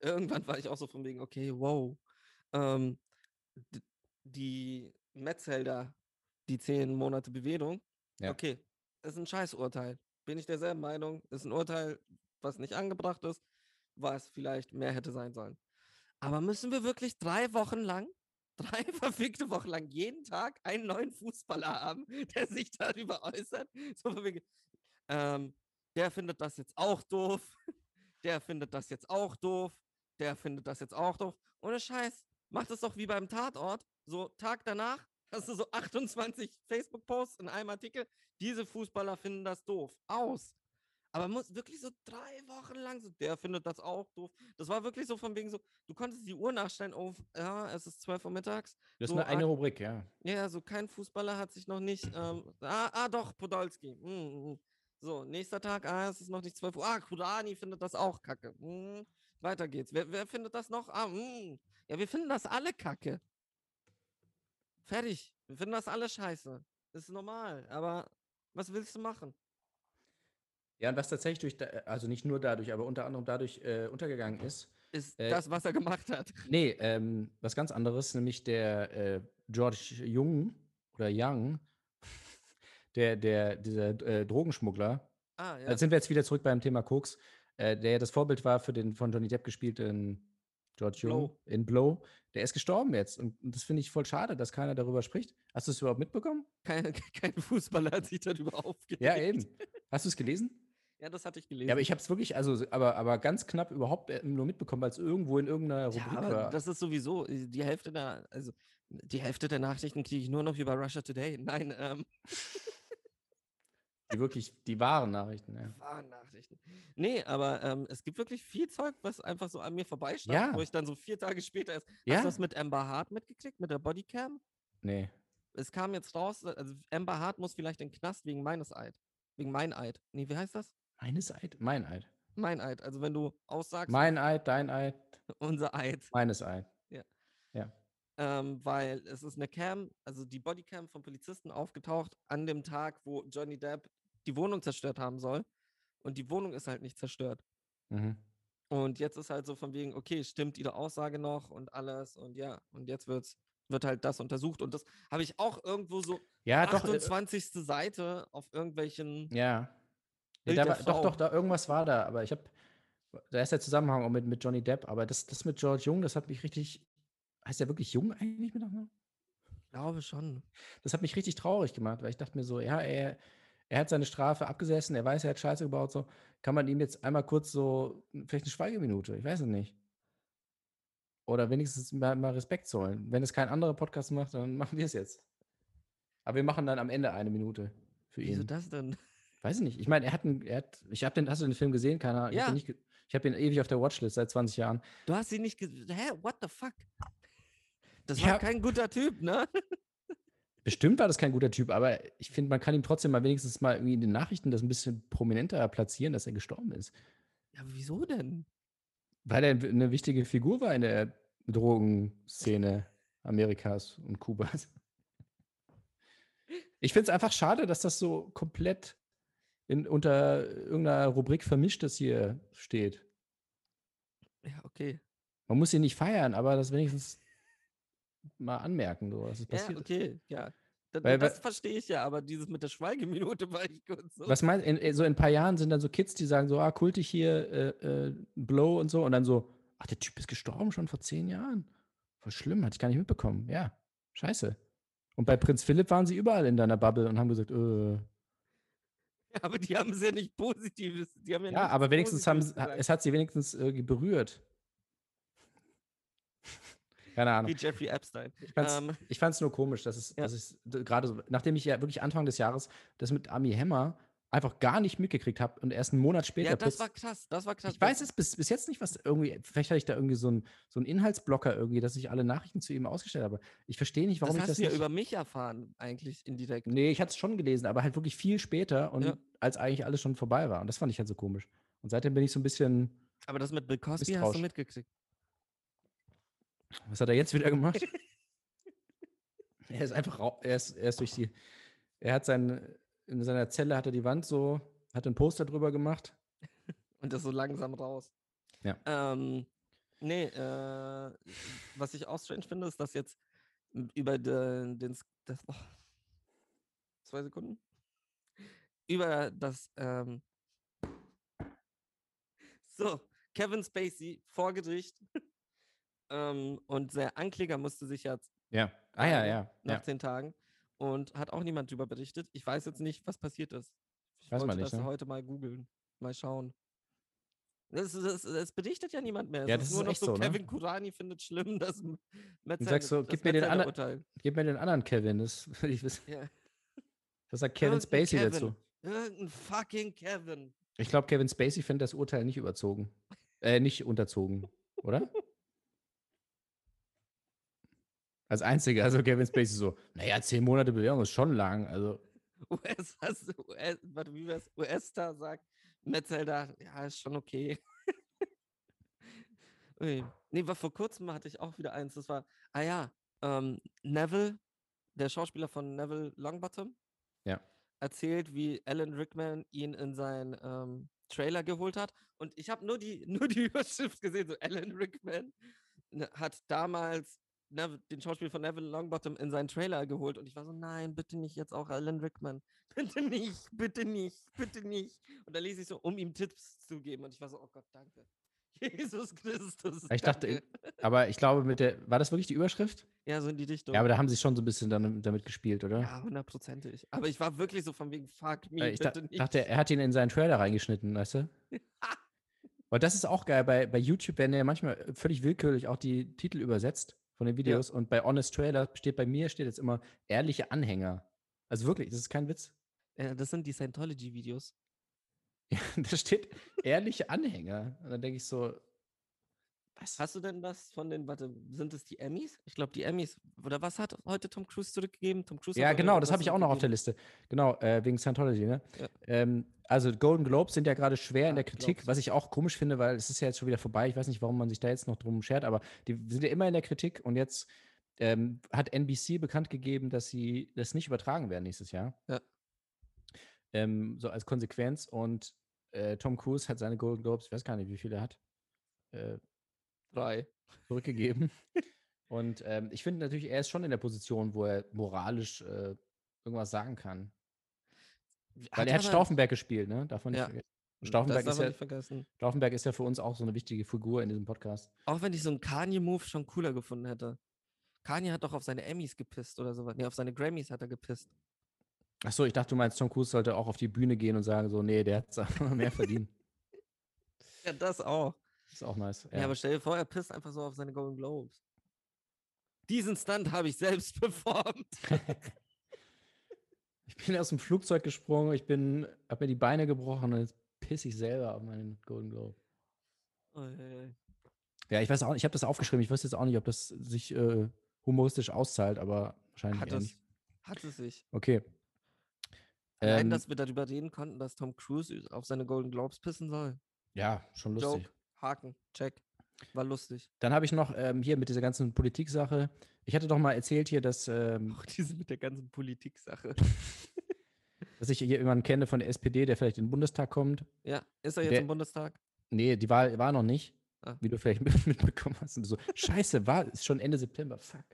irgendwann war ich auch so von wegen, okay, wow. Ähm, die Metzelder, die zehn Monate Bewährung, Ja. okay, ist ein Scheißurteil. Bin ich derselben Meinung, ist ein Urteil, was nicht angebracht ist, was vielleicht mehr hätte sein sollen. Aber müssen wir wirklich drei Wochen lang, drei verfickte Wochen lang, jeden Tag einen neuen Fußballer haben, der sich darüber äußert? So ähm, der findet das jetzt auch doof, der findet das jetzt auch doof, der findet das jetzt auch doof. Ohne Scheiß, mach das doch wie beim Tatort. So Tag danach hast du so 28 Facebook-Posts in einem Artikel. Diese Fußballer finden das doof. Aus. Aber muss wirklich so drei Wochen lang so, der findet das auch doof. Das war wirklich so von wegen so, du konntest die Uhr nachstellen, oh, ja, es ist 12 Uhr mittags. Das ist So, eine eigene ah, Rubrik, ja. Ja, so kein Fußballer hat sich noch nicht, ähm, ah, ah, doch, Podolski. mm, mm. So, nächster Tag, ah, es ist noch nicht 12 Uhr. Ah, Kurani findet das auch kacke. Mm, weiter geht's. Wer, wer findet das noch? Ah, mm. Ja, wir finden das alle kacke. Fertig. Wir finden das alle scheiße. Ist normal, aber was willst du machen? Ja, und was tatsächlich durch, da, also nicht nur dadurch, aber unter anderem dadurch äh, untergegangen ist, Ist Äh, das, was er gemacht hat. Nee, ähm, was ganz anderes, nämlich der äh, George Jung oder Young, der, der, dieser äh, Drogenschmuggler. Ah, ja. Da sind wir jetzt wieder zurück beim Thema Koks, äh, der ja das Vorbild war für den von Johnny Depp gespielten George Jung Blow. in Blow. Der ist gestorben jetzt. Und, und das finde ich voll schade, dass keiner darüber spricht. Hast du es überhaupt mitbekommen? Kein, kein Fußballer hat sich darüber aufgeregt. Ja, eben. Hast du es gelesen? Ja, das hatte ich gelesen. Ja, aber ich habe es wirklich, also, aber, aber ganz knapp überhaupt äh, nur mitbekommen, weil es irgendwo in irgendeiner Ja, Rubrik aber war. das ist sowieso, äh, die Hälfte der, also die Hälfte der Nachrichten kriege ich nur noch über Russia Today. Nein, ähm, die wirklich, die wahren Nachrichten, ja. wahren Nachrichten. Nee, aber ähm, es gibt wirklich viel Zeug, was einfach so an mir vorbeistand, Ja. wo ich dann so vier Tage später erst. Hast Ja? du das mit Amber Hart mitgekriegt, mit der Bodycam? Nee. Es kam jetzt raus, also Amber Hart muss vielleicht in den Knast wegen meines Eid. Wegen mein Eid. Nee, wie heißt das? Meines Eid? Mein Eid. Mein Eid. Also wenn du aussagst, Mein Eid, dein Eid, unser Eid. meines Eid. Ja. Ja. ähm, weil es ist eine Cam, also die Bodycam vom Polizisten aufgetaucht an dem Tag, wo Johnny Depp die Wohnung zerstört haben soll. Und die Wohnung ist halt nicht zerstört. Mhm. Und jetzt ist halt so von wegen, okay, stimmt ihre Aussage noch und alles und ja, und jetzt wird's, wird halt das untersucht. Und das habe ich auch irgendwo so Ja, doch. Äh, 28. Seite auf irgendwelchen. ja. Nee, da war, doch, doch, da irgendwas war da, aber ich habe, da ist der Zusammenhang auch mit, mit Johnny Depp, aber das, das mit George Jung, das hat mich richtig, heißt der wirklich Jung eigentlich mit Nachnamen? Ich glaube schon. Das hat mich richtig traurig gemacht, weil ich dachte mir so, ja, er, er hat seine Strafe abgesessen, er weiß, er hat Scheiße gebaut, so, kann man ihm jetzt einmal kurz so, vielleicht eine Schweigeminute, ich weiß es nicht. Oder wenigstens mal, mal Respekt zollen. Wenn es kein anderer Podcast macht, dann machen wir es jetzt. Aber wir machen dann am Ende eine Minute für Wieso ihn. das denn? Weiß ich nicht. Ich meine, er hat einen, er hat, ich habe den, hast du den Film gesehen? Keine Ahnung. Ich habe Ja. den ihn ewig auf der Watchlist seit 20 Jahren. Du hast sie nicht ge Hä? What the fuck? Das Ja. war kein guter Typ, ne? Bestimmt war das kein guter Typ, aber ich finde, man kann ihm trotzdem mal wenigstens mal irgendwie in den Nachrichten das ein bisschen prominenter platzieren, dass er gestorben ist. Ja, aber wieso denn? Weil er eine wichtige Figur war in der Drogenszene Amerikas und Kubas. Ich finde es einfach schade, dass das so komplett in, unter irgendeiner Rubrik Vermischtes hier steht. Ja, okay. Man muss ihn nicht feiern, aber das wenigstens mal anmerken, so, was ist Ja, passiert. ist. okay, ja. Das, Weil- das verstehe ich ja, aber dieses mit der Schweigeminute war ich kurz so. Was meinst in, in- so in ein paar Jahren sind dann so Kids, die sagen so, ah, kultig hier, äh, äh, Blow und so, und dann so, ach, der Typ ist gestorben schon vor zehn Jahren. Voll schlimm, hatte ich gar nicht mitbekommen. Ja, scheiße. Und bei Prinz Philipp waren sie überall in deiner Bubble und haben gesagt, äh, aber die haben es ja nicht Positives. Die haben ja, ja, aber wenigstens haben sie- es hat sie wenigstens irgendwie berührt. Keine Ahnung. Wie Jeffrey Epstein. Ich Ähm, ich fand's nur komisch, dass es, Ja. dass es gerade so, nachdem ich ja wirklich Anfang des Jahres das mit Ami Hammer einfach gar nicht mitgekriegt habe und erst einen Monat später ja, das war krass. Das war krass. Ich weiß es bis, bis jetzt nicht, was irgendwie, vielleicht hatte ich da irgendwie so einen so einen Inhaltsblocker irgendwie, dass ich alle Nachrichten zu ihm ausgestellt habe. Ich verstehe nicht, warum das ich hast das du ja nicht. über mich erfahren, eigentlich indirekt. nee, ich hatte es schon gelesen, aber halt wirklich viel später und Ja. als eigentlich alles schon vorbei war. Und das fand ich halt so komisch. Und seitdem bin ich so ein bisschen, Aber das mit Bill Cosby hast du mitgekriegt. was hat er jetzt wieder gemacht? er ist einfach, er ist, er ist durch die, er hat sein, in seiner Zelle hat er die Wand so, hat ein Poster drüber gemacht. Und das so langsam raus. Ja. Ähm, nee, äh, was ich auch strange finde, ist, dass jetzt über den, den das, oh, zwei Sekunden, über das, ähm, so, Kevin Spacey vor Gericht ähm, und der Ankläger musste sich jetzt Ja. Ah ja, ja. nach ja. zehn Tagen und hat auch niemand drüber berichtet. Ich weiß jetzt nicht, was passiert ist. Ich Weiß wollte nicht, das ne? heute mal googeln, mal schauen. Es, berichtet ja niemand mehr. Es Ja, ist das ist nur noch so, so, ne? Kevin Kurani findet schlimm, dass M- Metzel, sagst so, gib mir. Gib mir den anderen Kevin, das will ich wissen. Ja. Was sagt Kevin Irgendein Spacey Kevin. dazu? Irgendein fucking Kevin. Ich glaube, Kevin Spacey findet das Urteil nicht überzogen. Äh, nicht unterzogen, oder? Als einziger, also Kevin Spacey so, naja, zehn Monate Bewährung ist schon lang. Also, US, du- US, warte, wie wär's? US-Star sagt, Metzelder, ja, ist schon okay. Ui. Nee, war vor kurzem hatte ich auch wieder eins. Das war, ah ja, ähm, Neville, der Schauspieler von Neville Longbottom, Ja. erzählt, wie Alan Rickman ihn in seinen ähm, Trailer geholt hat. Und ich habe nur die, nur die Überschrift gesehen, so Alan Rickman ne, hat damals Neville, den Schauspieler von Neville Longbottom in seinen Trailer geholt. Und ich war so, nein, bitte nicht jetzt auch Alan Rickman. Bitte nicht, bitte nicht, bitte nicht. Und da ließ ich so, um ihm Tipps zu geben. Und ich war so, oh Gott, danke. Jesus Christus. ich dachte, danke. aber ich glaube, mit der, war das wirklich die Überschrift? Ja, so in die Richtung. Ja, aber da haben sie schon so ein bisschen dann, damit gespielt, oder? Ja, hundertprozentig. Aber ich war wirklich so von wegen, fuck me, Äh, ich bitte nicht. dachte, er hat ihn in seinen Trailer reingeschnitten, weißt du? Und das ist auch geil. Bei, bei YouTube werden ja manchmal völlig willkürlich auch die Titel übersetzt von den Videos. Und bei Honest Trailer steht bei mir steht jetzt immer ehrliche Anhänger. Also wirklich, das ist kein Witz. Ja, das sind die Scientology-Videos. Ja, da steht ehrliche Anhänger. Und dann denke ich so, was? Hast du denn was von den, warte, sind es die Emmys? Ich glaube, die Emmys. Oder was hat heute Tom Cruise zurückgegeben? Tom Cruise Ja, genau, das habe ich auch noch auf der. Liste. Genau, äh, wegen Scientology, ne? Ja. Ähm, also Golden Globes sind ja gerade schwer in Ah, der Kritik, Globes. was ich auch komisch finde, weil es ist ja jetzt schon wieder vorbei. Ich weiß nicht, warum man sich da jetzt noch drum schert, aber die sind ja immer in der Kritik und jetzt ähm, hat NBC bekannt gegeben, dass sie das nicht übertragen werden nächstes Jahr. Ja. Ähm, so als Konsequenz und äh, Tom Cruise hat seine Golden Globes, ich weiß gar nicht, wie viele er hat, äh, Drei. zurückgegeben. Und ähm, ich finde natürlich, er ist schon in der Position, wo er moralisch äh, irgendwas sagen kann. Weil er hat Stauffenberg gespielt, ne? Nicht Ja. vergessen. Das Stauffenberg ist, ja, nicht vergessen. Stauffenberg ist ja für uns auch so eine wichtige Figur in diesem Podcast. Auch wenn ich so einen Kanye-Move schon cooler gefunden hätte. Kanye hat doch auf seine Emmys gepisst oder sowas. Nee, auf seine Grammys hat er gepisst. Achso, ich dachte, du meinst, Tom Cruise sollte auch auf die Bühne gehen und sagen so, nee, der hat mehr verdient. Ja, das auch. Ist auch nice. Ja. aber stell dir vor, er pisst einfach so auf seine Golden Globes. Diesen Stunt habe ich selbst performt. ich bin aus dem Flugzeug gesprungen, ich bin, hab mir die Beine gebrochen und jetzt pisse ich selber auf meinen Golden Globe. Oh, ja, ja. Ja, ich weiß auch, ich habe das aufgeschrieben. Ich weiß jetzt auch nicht, ob das sich äh, humoristisch auszahlt, aber wahrscheinlich Hat es, nicht. hat es sich. Okay. Allein, Ähm, dass wir darüber reden konnten, dass Tom Cruise auf seine Golden Globes pissen soll. ja, schon lustig. Joke, Haken, check. War lustig. Dann habe ich noch ähm, hier mit dieser ganzen Politiksache. Ich hatte doch mal erzählt hier, dass, ähm, Auch diese mit der ganzen Politik-Sache. dass ich hier jemanden kenne von der SPD, der vielleicht in den Bundestag kommt. Ja, ist er jetzt Der- im Bundestag? Nee, die Wahl war noch nicht, Ah. wie du vielleicht mit- mitbekommen hast. So, scheiße, war, ist schon Ende September, fuck.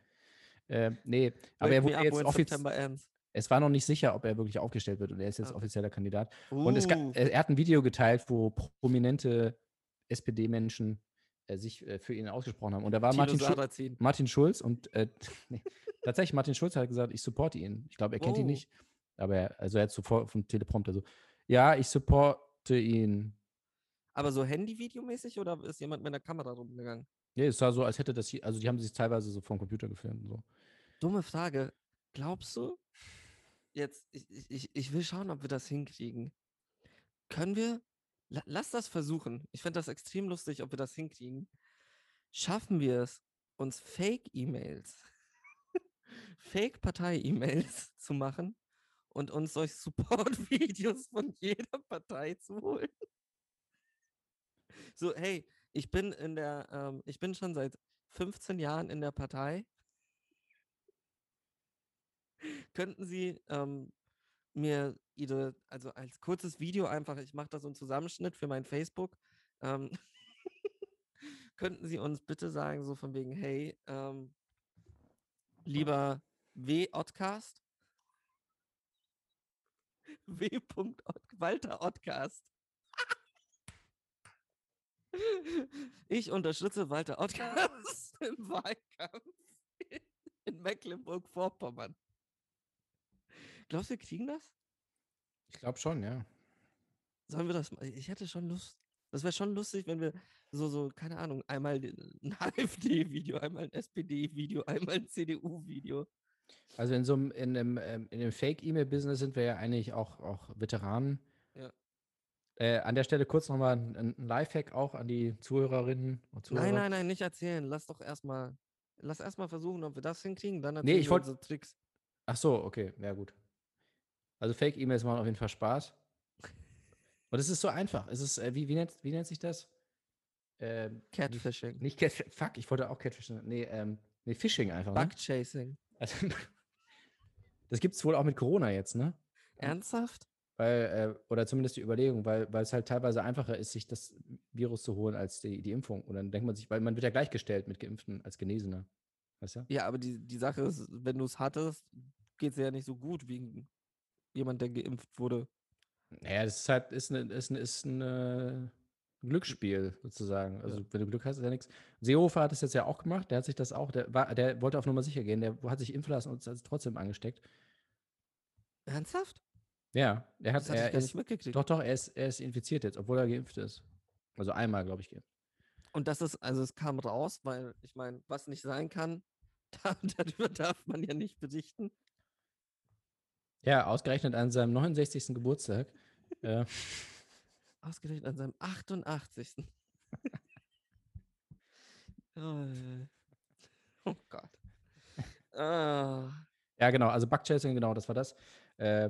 Ähm, nee, aber er wurde up jetzt offiziell, es war noch nicht sicher, ob er wirklich aufgestellt wird und er ist jetzt Ah, offizieller Kandidat. Und es, Uh, er, er hat ein Video geteilt, wo prominente SPD-Menschen äh, sich äh, für ihn ausgesprochen haben. Und da war Martin, Schul. Martin Schulz und äh, nee, tatsächlich Martin Schulz hat gesagt, ich supporte ihn. Ich glaube, er kennt ihn Oh. nicht. Aber er, also er hat sofort vom Teleprompter so, ja, ich supporte ihn. Aber so Handy-Videomäßig oder ist jemand mit einer Kamera rumgegangen? Nee, es war so, als hätte das, hier- also die haben sich teilweise so vom Computer gefilmt. und So. Dumme Frage. Glaubst du, jetzt, ich, ich- ich, will schauen, ob wir das hinkriegen. Können wir, lass das versuchen. Ich fände das extrem lustig, ob wir das hinkriegen. Schaffen wir es, uns Fake-E-Mails, Fake-Partei-E-Mails zu machen und uns solche Support-Videos von jeder Partei zu holen? So, hey, ich bin in der, ähm, ich bin schon seit 15 Jahren in der Partei. Könnten Sie ähm, mir Ihre, also als kurzes Video einfach, ich mache da so einen Zusammenschnitt für mein Facebook, ähm, könnten Sie uns bitte sagen, so von wegen, hey, ähm, lieber W. Ottcast, W. Ott- Walter Ottcast. Ich unterstütze Walter Ottcast im Wahlkampf in Mecklenburg-Vorpommern. Glaubst du, wir kriegen das? Ich glaube schon, ja. Sollen wir das? Ich hätte schon Lust. Das wäre schon lustig, wenn wir so, so, keine Ahnung, einmal ein AfD-Video, einmal ein SPD-Video, einmal ein CDU-Video. Also in so einem, in einem, ähm, in dem Fake-E-Mail-Business sind wir ja eigentlich auch, auch Veteranen. Ja. Äh, an der Stelle kurz nochmal ein, ein Lifehack auch an die Zuhörerinnen und Zuhörer. Nein, nein, nein, nicht erzählen. Lass doch erstmal, lass erstmal versuchen, ob wir das hinkriegen. Dann Nee, ich wir wollt- unsere Tricks. Ach so, okay, ja gut. Also Fake-E-Mails machen auf jeden Fall Spaß. Und es ist so einfach. Es ist, äh, wie, wie, nennt, wie nennt sich das? Ähm, Catfishing. nicht Catfish, fuck, ich wollte auch Catfishing. Nee, ähm, nee, Phishing einfach, ne? Bug-Chasing. Also, das gibt es wohl auch mit Corona jetzt, ne? Ernsthaft? Weil, äh, oder zumindest die Überlegung, weil, weil es halt teilweise einfacher ist, sich das Virus zu holen als die, die Impfung. Und dann denkt man sich, weil man wird ja gleichgestellt mit Geimpften als Genesener. Weißt du? Ja, aber die, die Sache ist, wenn du es hattest, geht es ja nicht so gut wie jemand, der geimpft wurde. Naja, das ist halt, ist, eine, ist, eine, ist ein äh, Glücksspiel sozusagen. Also, wenn du Glück hast, ist ja nichts. Seehofer hat es jetzt ja auch gemacht, der hat sich das auch, der, war, der wollte auf Nummer sicher gehen, der hat sich impfen lassen und ist trotzdem angesteckt. Ernsthaft? Ja, er hat, Das er ist, nicht mitgekriegt. doch, doch, er ist, er ist infiziert jetzt, obwohl er geimpft ist. Also einmal, glaube ich, geimpft. Und das ist, also es kam raus, weil ich meine, was nicht sein kann, da, darüber darf man ja nicht berichten. Ja, ausgerechnet an seinem 69. Geburtstag. äh, Ausgerechnet an seinem 88. oh, äh. oh Gott. Ah, Ja, genau, also Bugchasing, genau, das war das. Äh,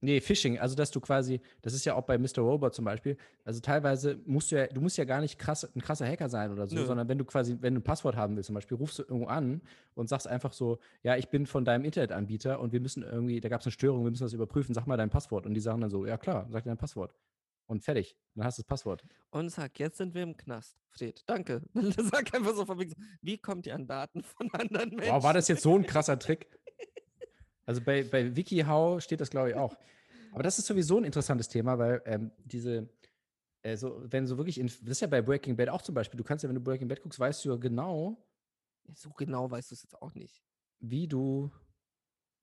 nee, Phishing, also dass du quasi, das ist ja auch bei Mr. Robot zum Beispiel, also teilweise musst du ja, du musst ja gar nicht krass, ein krasser Hacker sein oder so, Nö. sondern wenn du quasi, wenn du ein Passwort haben willst zum Beispiel, rufst du irgendwo an und sagst einfach so, ja, ich bin von deinem Internetanbieter und wir müssen irgendwie, da gab es eine Störung, wir müssen das überprüfen, sag mal dein Passwort. Und die sagen dann so, ja klar, sag dein Passwort. Und fertig, dann hast du das Passwort. und sag, jetzt sind wir im Knast. Fred, danke. Sag einfach so von wegen, so, wie kommt ihr an Daten von anderen Menschen? Boah, war das jetzt so ein krasser Trick? Also bei, bei WikiHow steht das, glaube ich, auch. Aber das ist sowieso ein interessantes Thema, weil ähm, diese, äh, so, wenn so wirklich, in, das ist ja bei Breaking Bad auch zum Beispiel, du kannst ja, wenn du Breaking Bad guckst, weißt du ja genau, So genau weißt du es jetzt auch nicht. wie du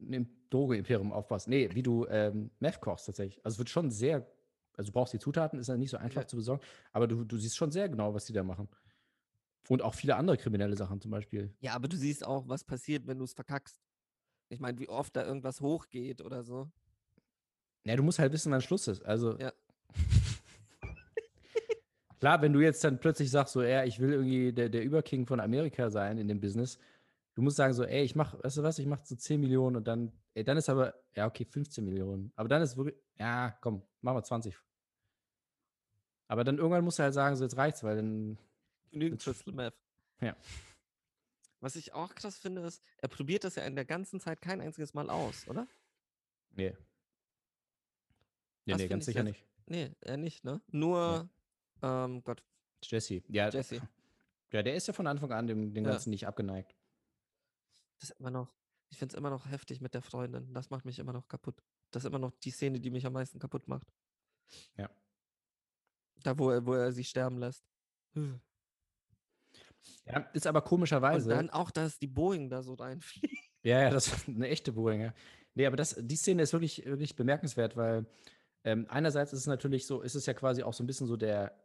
ein Droge-Imperium aufbaust. Nee, wie du ähm, Meth kochst tatsächlich. Also es wird schon sehr, also du brauchst die Zutaten, ist ja nicht so einfach Ja. zu besorgen, aber du, du siehst schon sehr genau, was die da machen. Und auch viele andere kriminelle Sachen zum Beispiel. Ja, aber du siehst auch, was passiert, wenn du es verkackst. Ich meine, wie oft da irgendwas hochgeht oder so. Ja, du musst halt wissen, wann Schluss ist. Also Ja. Klar, wenn du jetzt dann plötzlich sagst, so, ja, ich will irgendwie der, der Überking von Amerika sein in dem Business, du musst sagen, so, ey, ich mach, weißt du was, ich mach so 10 Millionen und dann, ey, dann ist aber, ja, okay, 15 Millionen. Aber dann ist wirklich, ja, komm, machen wir 20. Aber dann irgendwann musst du halt sagen, so, jetzt reicht's, weil dann, Genügend Meth. Ja. Was ich auch krass finde, ist, er probiert das ja in der ganzen Zeit kein einziges Mal aus, oder? nee. Nee, Das nee, ganz ich sicher nicht. Nee, er nicht, ne? Nur, ähm, Gott, Jesse. Ja, Jesse. ja, der ist ja von Anfang an dem, dem Ja. Ganzen nicht abgeneigt. Das ist immer noch, ich finde es immer noch heftig mit der Freundin. Das macht mich immer noch kaputt. Das ist immer noch die Szene, die mich am meisten kaputt macht. Ja. Da, wo er, wo er sie sterben lässt. Und Ja, ist aber komischerweise. dann auch, dass die Boeing da so reinfliegt. Ja, ja, das ist eine echte Boeing, ja. Nee, aber das, die Szene ist wirklich, wirklich bemerkenswert, weil ähm, einerseits ist es natürlich so, ist es ja quasi auch so ein bisschen so der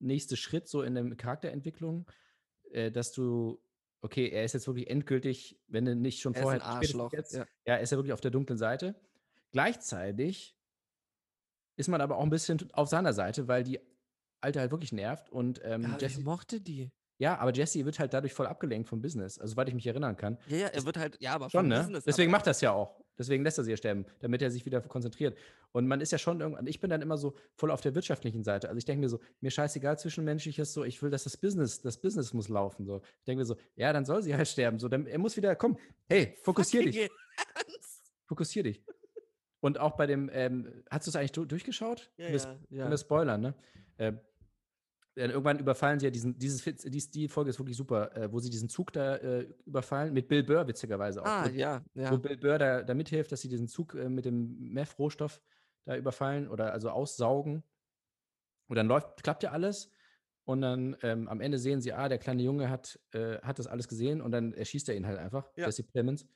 nächste Schritt so in der Charakterentwicklung, äh, dass du, okay, er ist jetzt wirklich endgültig, wenn du nicht schon Er ist vorher ein spätestens Arschloch. Jetzt, Ja. ja, ist er wirklich auf der dunklen Seite. Gleichzeitig ist man aber auch ein bisschen auf seiner Seite, weil die Alte halt wirklich nervt und ähm, Ja, Jesse, ich mochte die. Ja, aber Jesse wird halt dadurch voll abgelenkt vom Business, also soweit ich mich erinnern kann. Ja, ja, er wird halt, ja, aber Schon, ne? Business, Deswegen macht das ja auch. Deswegen lässt er sie ja sterben, damit er sich wieder konzentriert. Und man ist ja schon irgendwann, ich bin dann immer so voll auf der wirtschaftlichen Seite. Also ich denke mir so, mir scheißegal zwischenmenschliches, so, ich will, dass das Business, das Business muss laufen. So. Ich denke mir so, ja, dann soll sie halt sterben. So, dann, er muss wieder, komm, hey, fokussier dich, Fucking Ernst? fokussier dich. Und auch bei dem, ähm, hast du es eigentlich du durchgeschaut? Ja, ja, ja. spoilern, ne? Ähm, dann irgendwann überfallen sie ja diesen, dieses, dies, die Folge ist wirklich super, äh, wo sie diesen Zug da äh, überfallen, mit Bill Burr witzigerweise auch. Ah, wo- ja, wo ja. Bill Burr da, da mithilft, dass sie diesen Zug äh, mit dem Meth-Rohstoff da überfallen oder also aussaugen. Und dann läuft, klappt ja alles. Und dann ähm, am Ende sehen sie, ah, der kleine Junge hat, äh, hat das alles gesehen und dann erschießt er ihn halt einfach, Ja. Jesse Plemons.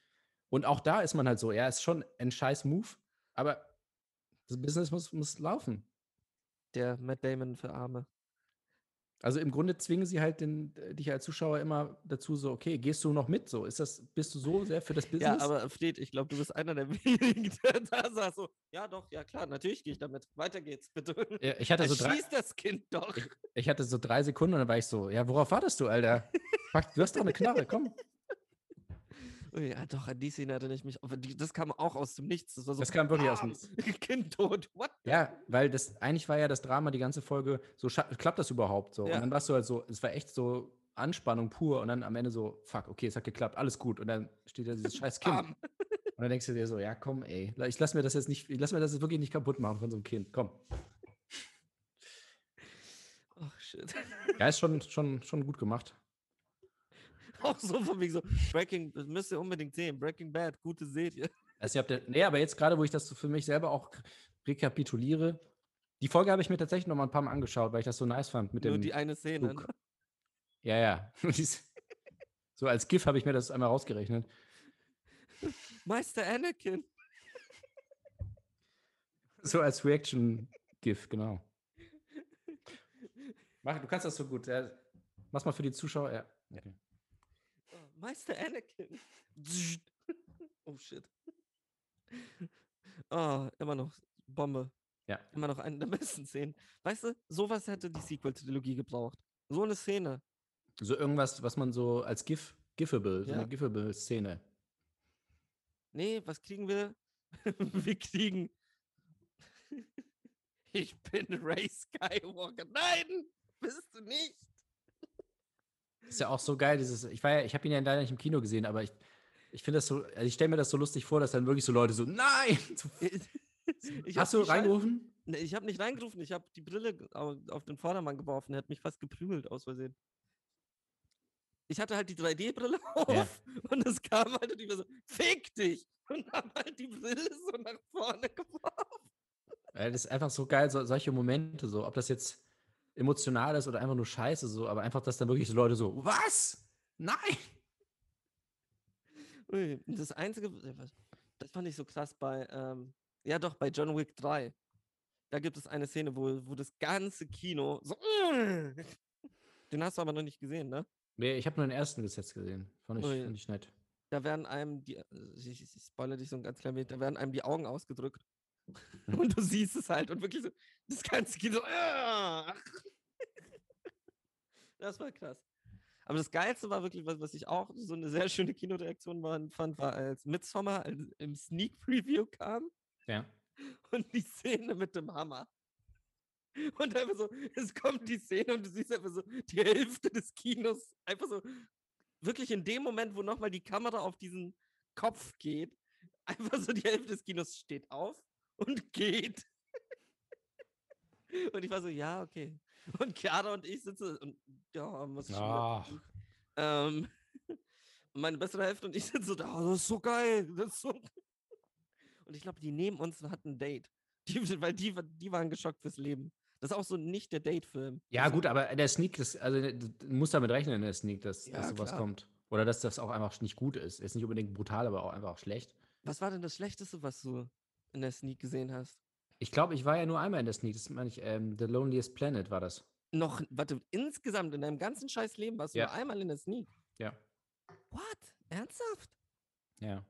Und auch da ist man halt so, ja, ist schon ein scheiß Move, aber das Business muss, muss laufen. Der Matt Damon für Arme. Also im Grunde zwingen sie halt den, äh, dich als Zuschauer immer dazu, so, okay, gehst du noch mit? So, ist das, bist du so sehr für das Business? Ja, aber Fred, ich glaube, du bist einer der wenigen, der da sagt so, ja doch, ja klar, natürlich gehe ich damit. Weiter geht's, bitte. Ja, ich hatte so drei, Schieß das Kind doch. Ich, ich hatte so drei Sekunden und dann war ich so, ja, worauf wartest du, Alter? Du hast doch eine Knarre, komm. Oh ja, doch, an die Szene erinnere ich mich. Das kam auch aus dem Nichts. Das, so, Das kam wirklich aus dem bam, Kind tot. What? Ja, weil das eigentlich war ja das Drama die ganze Folge, so klappt das überhaupt so. Ja. Und dann warst du halt so, es war echt so Anspannung pur und dann am Ende so, fuck, okay, es hat geklappt, alles gut. Und dann steht da dieses scheiß Kind. Bam. Und dann denkst du dir so, ja, komm, ey, ich lass mir das jetzt nicht, ich lass mir das jetzt wirklich nicht kaputt machen von so einem Kind. Komm. Oh, shit. Ja, ist schon, schon, schon gut gemacht. Auch so von wegen so, Breaking, das müsst ihr unbedingt sehen. Breaking Bad, gute Serie. Also, ihr habt ja, nee, aber jetzt gerade, wo ich das so für mich selber auch rekapituliere, die Folge habe ich mir tatsächlich noch mal ein paar Mal angeschaut, weil ich das so nice fand mit Nur dem die eine Szene. Zug. ne? Ja, ja. So als GIF habe ich mir das einmal rausgerechnet. Meister Anakin. So als Reaction-GIF, genau. Mach, du kannst das so gut. Ja. Mach's mal für die Zuschauer. Ja. Okay. Meister Anakin. Oh shit. Oh, immer noch Bombe. Ja. Immer noch eine der besten Szenen. Weißt du, sowas hätte die Sequel-Trilogie gebraucht. So eine Szene. So irgendwas, was man so als GIF, GIFable, so Ja. eine GIFable-Szene. Nee, was kriegen wir? wir kriegen. ich bin Ray Skywalker. Nein, bist du nicht. Ist ja auch so geil, dieses, ich war ja, ich habe ihn ja leider nicht im Kino gesehen, aber ich, ich finde das so, also ich stelle mir das so lustig vor, dass dann wirklich so Leute so, nein! So, Ich hab hast du reingerufen? Nee, ich habe nicht reingerufen, ich habe die Brille auf den Vordermann geworfen. Er hat mich fast geprügelt aus Versehen. Ich hatte halt die 3D-Brille auf und es kam halt und ich war so, fick dich! Und hab halt die Brille so nach vorne geworfen. Ja, das ist einfach so geil, so, solche Momente, so, ob das jetzt emotional ist oder einfach nur scheiße, so, aber einfach, dass dann wirklich so Leute so, was? Nein! Ui, das Einzige, äh, das fand ich so krass bei, ähm, ja doch, bei John Wick 3. Da gibt es eine Szene, wo, wo das ganze Kino so. Den hast du aber noch nicht gesehen, ne? Nee, ich habe nur den ersten bis jetzt gesehen. Fand ich, Ui. fand ich nett. Da werden einem die, äh, ich, ich, ich spoilere dich so ein ganz klein wenig, da werden einem die Augen ausgedrückt. Und du siehst es halt und wirklich so, das ganze Kino. "Ah!" Das war krass. Aber das Geilste war wirklich, was, was ich auch so eine sehr schöne Kinoreaktion war, fand, war als Midsommar als im Sneak Preview kam Ja. und die Szene mit dem Hammer. Und einfach so, es kommt die Szene und du siehst einfach so die Hälfte des Kinos einfach so, wirklich in dem Moment, wo nochmal die Kamera auf diesen Kopf geht, einfach so die Hälfte des Kinos steht auf und geht. Und ich war so, ja, okay. Und Chiara und ich sitzen und ja, muss ich schon ähm, und meine bessere Hälfte und ich sitzen so da, oh, das ist so geil. Das ist so und ich glaube, die neben uns hatten ein Date. Die, weil die, die waren geschockt fürs Leben. Das ist auch so nicht der Date-Film. Ja, gut, aber der Sneak, das, also du musst damit rechnen der Sneak, dass, Ja, dass sowas klar. kommt. Oder dass das auch einfach nicht gut ist. Ist nicht unbedingt brutal, aber auch einfach schlecht. Was war denn das Schlechteste, was du in der Sneak gesehen hast? Ich glaube, ich war ja nur einmal in der Sneak. Das meine ich, ähm, The Loneliest Planet war das. Noch, warte, insgesamt in deinem ganzen scheiß Leben warst du Ja. nur einmal in der Sneak. Ja. What? Ernsthaft? Ja.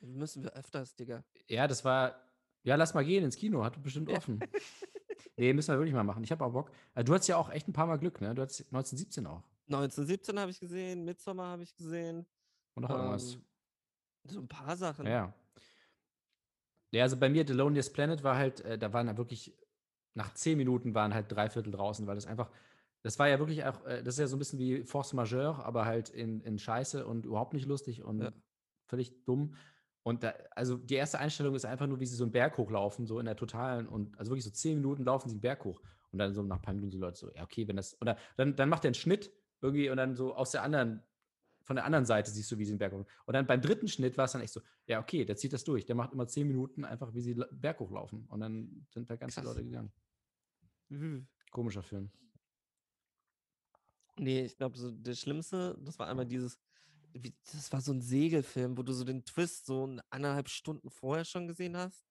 Müssen wir öfters, Digga. Ja, das war. Ja, lass mal gehen ins Kino, hat bestimmt Ja. offen. nee, müssen wir wirklich mal machen. Ich habe auch Bock. Äh, Du hattest ja auch echt ein paar Mal Glück, ne? Du hattest 1917 auch. 1917 habe ich gesehen, Midsommar habe ich gesehen. Und noch irgendwas. ähm, so ein paar Sachen. Ja. Ja, also bei mir, The Loneliest Planet war halt, äh, da waren da wirklich, nach zehn Minuten waren halt drei Viertel draußen, weil das einfach, das war ja wirklich auch, äh, das ist ja so ein bisschen wie Force Majeure, aber halt in, in Scheiße und überhaupt nicht lustig und Ja. völlig dumm. Und da, also die erste Einstellung ist einfach nur, wie sie so einen Berg hochlaufen, so in der totalen und also wirklich so zehn Minuten laufen sie einen Berg hoch. Und dann so nach ein paar Minuten so Leute so, ja, okay, wenn das, oder dann, dann macht er einen Schnitt irgendwie und dann so aus der anderen, von der anderen Seite siehst du, wie sie den Berg hoch. Und dann beim dritten Schnitt war es dann echt so, ja, okay, der zieht das durch. Der macht immer zehn Minuten einfach, wie sie Berg hochlaufen. Und dann sind da ganz viele. Leute gegangen. Mhm. Komischer Film. Nee, ich glaube, so das Schlimmste, das war einmal dieses, wie, das war so ein Segelfilm, wo du so den Twist so ein- eineinhalb Stunden vorher schon gesehen hast.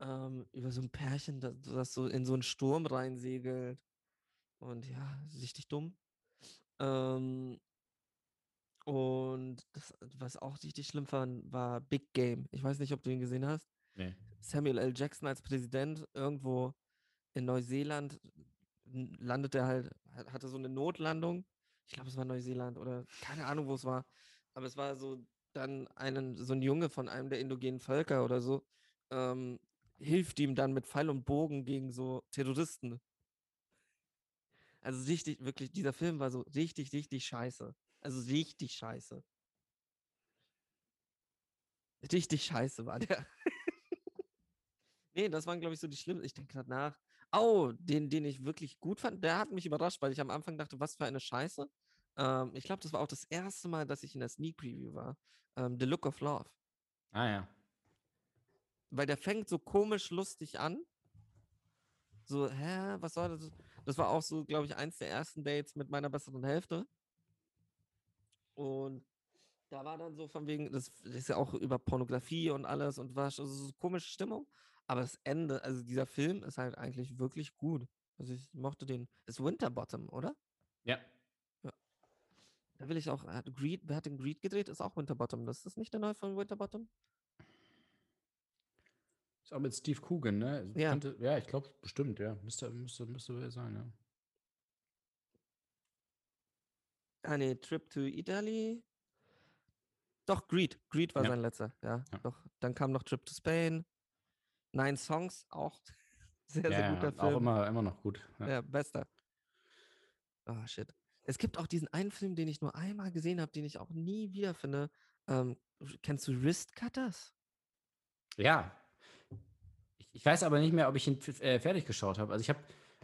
Ähm, über so ein Pärchen, das, das so in so einen Sturm reinsegelt. Und ja, richtig dumm. Ähm, und das, was auch richtig schlimm fand, war Big Game. Ich weiß nicht, ob du ihn gesehen hast. Nee. Samuel L. Jackson als Präsident irgendwo in Neuseeland landet er halt, ha- hatte so eine Notlandung. Ich glaube, es war Neuseeland oder keine Ahnung, wo es war. Aber es war so dann einen, so ein Junge von einem der indogenen Völker oder so, ähm, hilft ihm dann mit Pfeil und Bogen gegen so Terroristen. Also richtig, wirklich, dieser Film war so richtig, richtig scheiße. Also richtig scheiße. Richtig scheiße war der. nee, das waren, glaube ich, so die schlimmsten. Ich denke gerade nach. Oh, den, den ich wirklich gut fand, der hat mich überrascht, weil ich am Anfang dachte, was für eine Scheiße. Ähm, ich glaube, das war auch das erste Mal, dass ich in der Sneak Preview war. Ähm, The Look of Love. Ah ja. Weil der fängt so komisch lustig an. So, hä, was war das? Das war auch so, glaube ich, eins der ersten Dates mit meiner besseren Hälfte. Und da war dann so von wegen, das ist ja auch über Pornografie und alles und war schon so komische Stimmung. Aber das Ende, also dieser Film ist halt eigentlich wirklich gut. Also ich mochte den. Ist Winterbottom, oder? Ja. Da will ich auch, hat Greed, wer hat den Greed gedreht? Ist auch Winterbottom. Das ist nicht der neue von Winterbottom? Ist auch mit Steve Coogan, ne? Also Ja. Könnte, ja, ich glaube, bestimmt, ja. Müsste, müsste, müsste wer sein, ja. Ah, nee, Trip to Italy. Doch, Greed. Greed war Ja. sein letzter, ja, Ja. Doch. Dann kam noch Trip to Spain. Nine Songs, auch sehr, sehr guter Film. auch immer, immer noch gut. Ja. Bester. Ah, shit. Es gibt auch diesen einen Film, den ich nur einmal gesehen habe, den ich auch nie wiederfinde. Ähm, kennst du Wrist Cutters? Ja. Ich, ich weiß aber nicht mehr, ob ich ihn äh, fertig geschaut habe. Also ich habe,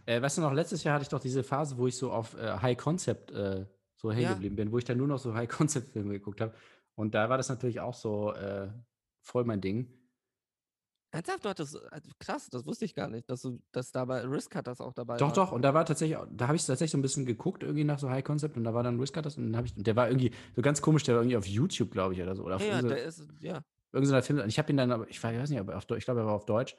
äh, weißt du noch, letztes Jahr hatte ich doch diese Phase, wo ich so auf äh, High Concept äh, so hängen Ja. geblieben bin, wo ich dann nur noch so High Concept Filme geguckt habe. Und da war das natürlich auch so äh, voll mein Ding. Ernsthaft, du hattest, äh, krass, das wusste ich gar nicht, dass du, dass da bei Wrist Cutters auch dabei Doch, war. doch, und da war tatsächlich, da habe ich tatsächlich so ein bisschen geguckt, irgendwie nach so High Concept und da war dann Risk Cutters und dann habe ich, und der war irgendwie so ganz komisch, der war irgendwie auf YouTube, glaube ich, oder so. Oder Ja, ja, der ist, ja. irgendeiner Film. und Ich habe ihn dann, aber ich weiß nicht, aber auf, ich glaube, er war auf Deutsch.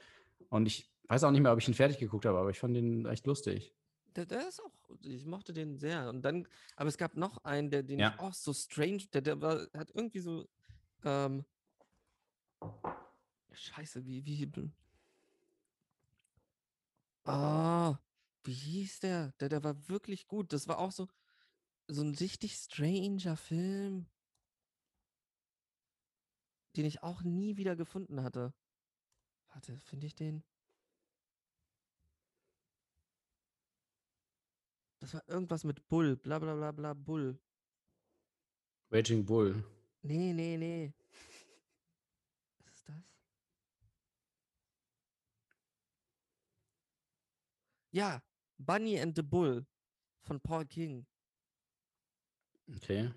Und ich weiß auch nicht mehr, ob ich ihn fertig geguckt habe, aber ich fand ihn echt lustig. Der, der ist auch, ich mochte den sehr. Und dann, aber es gab noch einen, der, den Ja. ich auch so strange, der, der war, hat irgendwie so, ähm, Scheiße, wie, wie, ah, Wie hieß der? Der, der war wirklich gut. Das war auch so, so ein richtig stranger Film, den ich auch nie wieder gefunden hatte. Warte, finde ich den? Das war irgendwas mit Bull, bla bla bla bla Bull. Raging Bull. Nee, nee, nee. Was ist das? Ja, Bunny and the Bull von Paul King. Okay.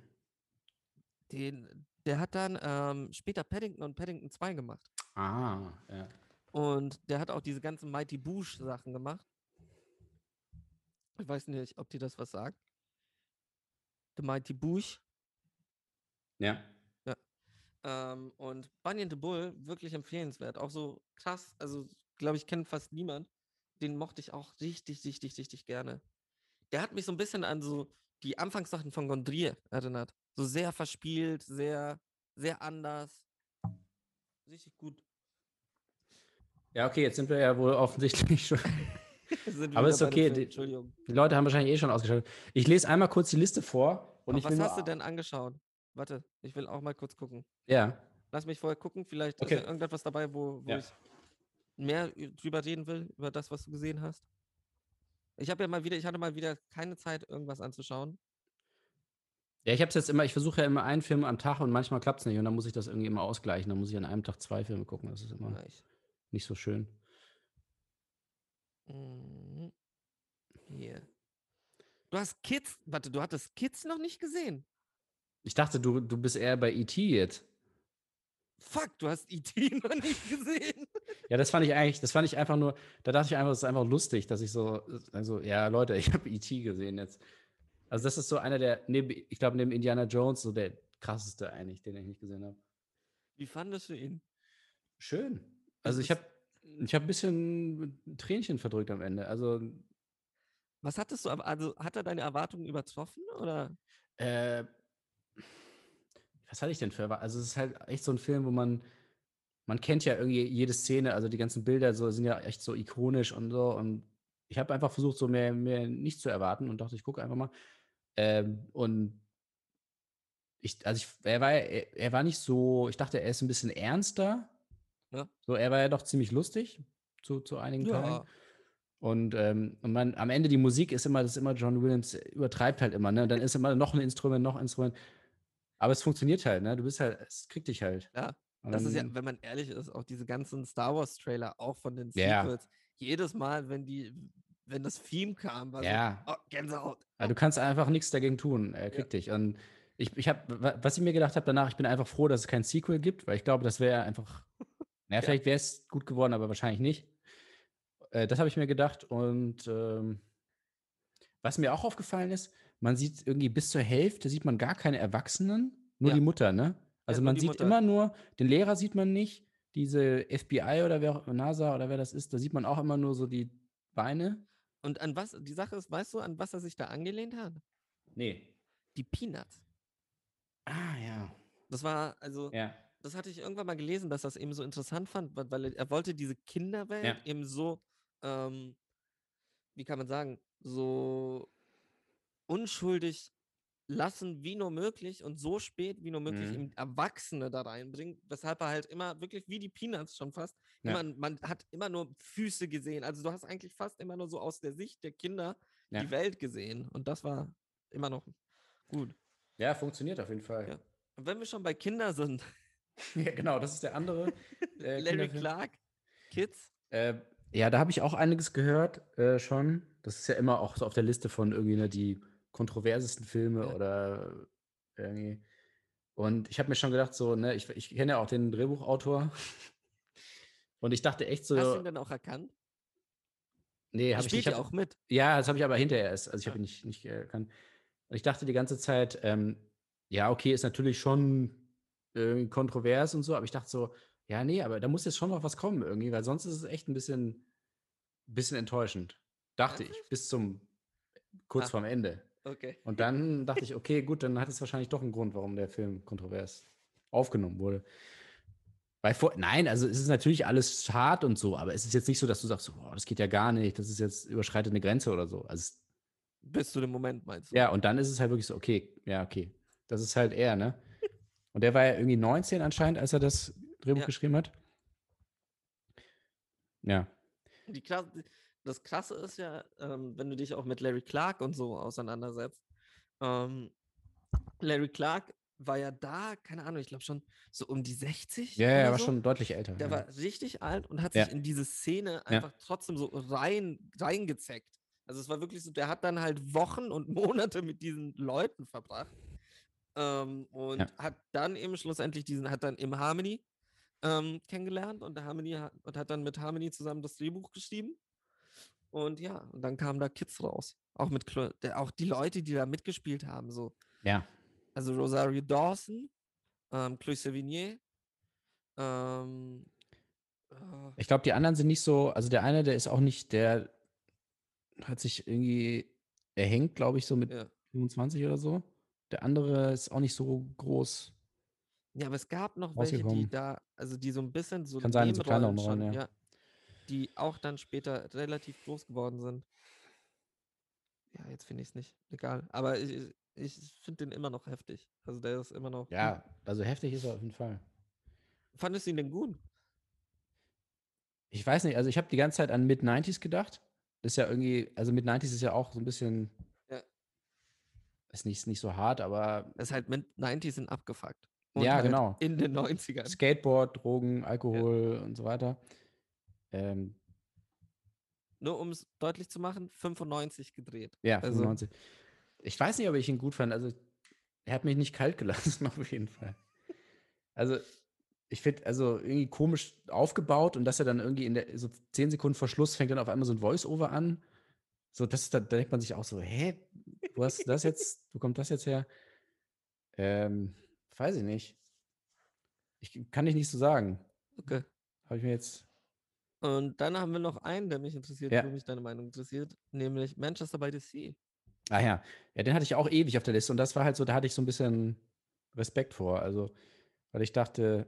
Den, der hat dann ähm, später Paddington und Paddington 2 gemacht. Ah, ja. Und der hat auch diese ganzen Mighty Boosh Sachen gemacht. Ich weiß nicht, ob dir das was sagt. The Mighty Boosh. Ja. Ähm, und Bunny and the Bull, wirklich empfehlenswert. Auch so krass, also glaube ich, kennt fast niemand. Den mochte ich auch richtig, richtig, richtig gerne. Der hat mich so ein bisschen an so die Anfangssachen von Gondrier erinnert. So sehr verspielt, sehr, sehr anders. Richtig gut. Ja, okay, jetzt sind wir ja wohl offensichtlich schon. Aber ist okay, die- Entschuldigung. Die Leute haben wahrscheinlich eh schon ausgeschaltet. Ich lese einmal kurz die Liste vor. Und Aber ich was hast du denn angeschaut? Warte, ich will auch mal kurz gucken. Ja. Lass mich vorher gucken, vielleicht Okay. ist ja irgendetwas dabei, wo, wo Ja. ich mehr drüber reden will, über das, was du gesehen hast. Ich habe ja mal wieder, ich hatte mal wieder keine Zeit, irgendwas anzuschauen. Ja, ich habe es jetzt immer, ich versuche ja immer einen Film am Tag und manchmal klappt es nicht und dann muss ich das irgendwie immer ausgleichen. Dann muss ich an einem Tag zwei Filme gucken. Das ist immer nicht so schön. Mhm. Hier. Du hast Kids, warte, du hattest Kids noch nicht gesehen. Ich dachte, du, du bist eher bei E.T. jetzt. Fuck, du hast E.T. noch nicht gesehen. Ja, das fand ich eigentlich, das fand ich einfach nur, da dachte ich einfach, das ist einfach lustig, dass ich so, also, ja, Leute, ich habe E.T. gesehen jetzt. Also, das ist so einer der, neben, ich glaube, neben Indiana Jones, so der krasseste eigentlich, den ich nicht gesehen habe. Wie fandest du ihn? Schön. Also, ich habe ich hab ein bisschen Tränchen verdrückt am Ende. Also, Was hattest du, also hat er deine Erwartungen übertroffen oder? Äh, was hatte ich denn für Also es ist halt echt so ein Film, wo man man kennt ja irgendwie jede Szene, also die ganzen Bilder so sind ja echt so ikonisch und so und ich habe einfach versucht, so mehr, mehr nicht zu erwarten und dachte, ich gucke einfach mal. Ähm, und ich, also ich, er war, er, er war nicht so, ich dachte, er ist ein bisschen ernster. Ja. So, er war ja doch ziemlich lustig zu, zu einigen Teilen. Ja. Und, ähm, und man, am Ende die Musik ist immer, das ist immer John Williams übertreibt halt immer, ne? Dann ist immer noch ein Instrument, noch ein Instrument. Aber es funktioniert halt, ne? Du bist halt, es kriegt dich halt. Ja, Und Das ist ja, dann- wenn man ehrlich ist, auch diese ganzen Star Wars Trailer, auch von den Ja. Sequels. Jedes Mal, wenn die, wenn das Theme kam, war Ja. so, oh, Gänsehaut. Ja, du kannst einfach nichts dagegen tun. Er kriegt dich. Und ich, ich habe, was ich mir gedacht habe danach, ich bin einfach froh, dass es kein Sequel gibt, weil ich glaube, das wäre einfach, naja, vielleicht wäre es gut geworden, aber wahrscheinlich nicht. Äh, das habe ich mir gedacht. Und ähm, was mir auch aufgefallen ist, man sieht irgendwie bis zur Hälfte sieht man gar keine Erwachsenen, nur Ja. die Mutter, ne? Also nur man sieht Mutter. immer nur, den Lehrer sieht man nicht, diese FBI oder wer auch, NASA oder wer das ist, da sieht man auch immer nur so die Beine. Und an was, die Sache ist, weißt du, an was er sich da angelehnt hat? Nee. Die Peanuts. Ah, ja. Das war, also, Ja. Das hatte ich irgendwann mal gelesen, dass das eben so interessant fand, weil, er, wollte diese Kinderwelt Ja. eben so, ähm, wie kann man sagen, so unschuldig lassen wie nur möglich und so spät wie nur möglich Mhm. Erwachsene da reinbringen, weshalb er halt immer wirklich wie die Peanuts schon fast, Ja. immer, man hat immer nur Füße gesehen. Also du hast eigentlich fast immer nur so aus der Sicht der Kinder Ja. die Welt gesehen und das war immer noch gut. Ja, funktioniert auf jeden Fall. Ja. Und wenn wir schon bei Kindern sind, Ja, genau, das ist der andere. äh, Larry. Clark, Kids, Äh, ja, da habe ich auch einiges gehört äh, schon. Das ist ja immer auch so auf der Liste von irgendwie ne, die kontroversesten Filme Ja. oder irgendwie. Und ich habe mir schon gedacht, so, ne, ich, ich kenne ja auch den Drehbuchautor. Und ich dachte echt so, hast du ihn denn auch erkannt? nee, habe ich nicht. ja auch mit. Ja, das habe ich aber hinterher erst. Also ich habe Ja. ihn nicht, nicht erkannt. Und ich dachte die ganze Zeit, ähm, ja, okay, ist natürlich schon äh, kontrovers und so, aber ich dachte so, ja, nee, aber da muss jetzt schon noch was kommen irgendwie, weil sonst ist es echt ein bisschen, bisschen enttäuschend. Dachte ich, bis zum kurz Ah. vorm Ende. Okay. Und dann dachte ich, okay, gut, dann hat es wahrscheinlich doch einen Grund, warum der Film kontrovers aufgenommen wurde. Bei vor Nein, also es ist natürlich alles hart und so, aber es ist jetzt nicht so, dass du sagst, oh, das geht ja gar nicht, das ist jetzt überschreitet eine Grenze oder so. Also, Bis zu dem Moment meinst du? ja, und dann ist es halt wirklich so, okay, ja, okay. Das ist halt er, ne? Und der war ja irgendwie 19 anscheinend, als er das Drehbuch Ja. geschrieben hat. Ja. Die Klasse, das Krasse ist ja, ähm, wenn du dich auch mit Larry Clark und so auseinandersetzt. Ähm, Larry Clark war ja da, keine Ahnung, ich glaube schon so um die 60. Ja, ja, er war so. schon deutlich älter. Der ja. war richtig alt und hat Ja. sich in diese Szene einfach trotzdem so rein, reingezeckt. Also es war wirklich so, der hat dann halt Wochen und Monate mit diesen Leuten verbracht. Ähm, und Ja. hat dann eben schlussendlich diesen, hat dann im Harmony ähm, kennengelernt und der Harmony hat, und hat dann mit Harmony zusammen das Drehbuch geschrieben. Und ja, und dann kamen da Kids raus. Auch mit auch die Leute, die da mitgespielt haben, so. ja. Also Rosario Dawson, ähm, Chloe Sevigny, ähm, äh, Ich glaube, die anderen sind nicht so, also der eine, der ist auch nicht, der hat sich irgendwie erhängt, glaube ich, so mit ja. 25 oder so. Der andere ist auch nicht so groß. Ja, aber es gab noch welche, die da, also die so ein bisschen so Kann sein, in so kleineren Rollen, schon, ja. die auch dann später relativ groß geworden sind. Ja, jetzt finde ich es nicht. Egal. Aber ich, ich finde den immer noch heftig. Also der ist immer noch. gut. Ja, also heftig ist er auf jeden Fall. Fandest du ihn denn gut? Ich weiß nicht, also ich habe die ganze Zeit an Mid-90s gedacht. Das ist ja irgendwie, also Mid-90s ist ja auch so ein bisschen, Ja. Ist nicht, ist nicht so hart, aber Das ist halt mit 90 sind abgefuckt. Ja, halt genau. In den 90ern. Skateboard, Drogen, Alkohol und so weiter. Ähm, Nur um es deutlich zu machen, 95 gedreht. ja, Also- 95. Ich weiß nicht, ob ich ihn gut fand. Also, er hat mich nicht kalt gelassen, auf jeden Fall. Also, ich finde, also irgendwie komisch aufgebaut und dass er dann irgendwie in der, so 10 Sekunden vor Schluss fängt dann auf einmal so ein Voice-Over an. So, das, da, da denkt man sich auch so, hä, wo hast das jetzt, wo kommt das jetzt her? Ähm, weiß ich nicht. Ich kann ich nicht so sagen. Okay. Habe ich mir jetzt. Und dann haben wir noch einen, der mich interessiert, Ja. wo mich deine Meinung interessiert, nämlich Manchester by the Sea. Ah ja, ja, den hatte ich auch ewig auf der Liste und das war halt so, da hatte ich so ein bisschen Respekt vor. Also, weil ich dachte,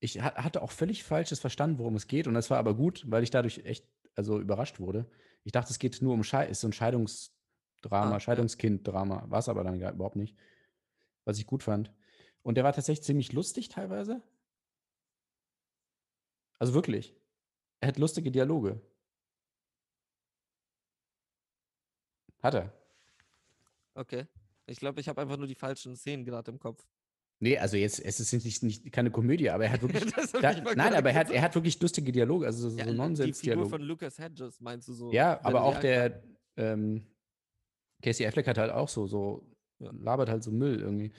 ich ha- hatte auch völlig falsches verstanden, worum es geht und das war aber gut, weil ich dadurch echt also überrascht wurde. Ich dachte, es geht nur um Schei ist so ein Scheidungsdrama, Ah. Scheidungskind-Drama, war es aber dann gar überhaupt nicht. Was ich gut fand. Und der war tatsächlich ziemlich lustig teilweise. Also wirklich. Er hat lustige Dialoge. Hat er. Okay. Ich glaube, ich habe einfach nur die falschen Szenen gerade im Kopf. Nee, also jetzt, es ist nicht, nicht keine Komödie, aber er hat wirklich. Da, nein, aber er hat, er hat wirklich lustige Dialoge, also so, Ja, so die Figur Nonsens-Dialoge. von Lucas Hedges, meinst du so? Ja, aber er auch der ähm, Casey Affleck hat halt auch so, so Ja. labert halt so Müll irgendwie.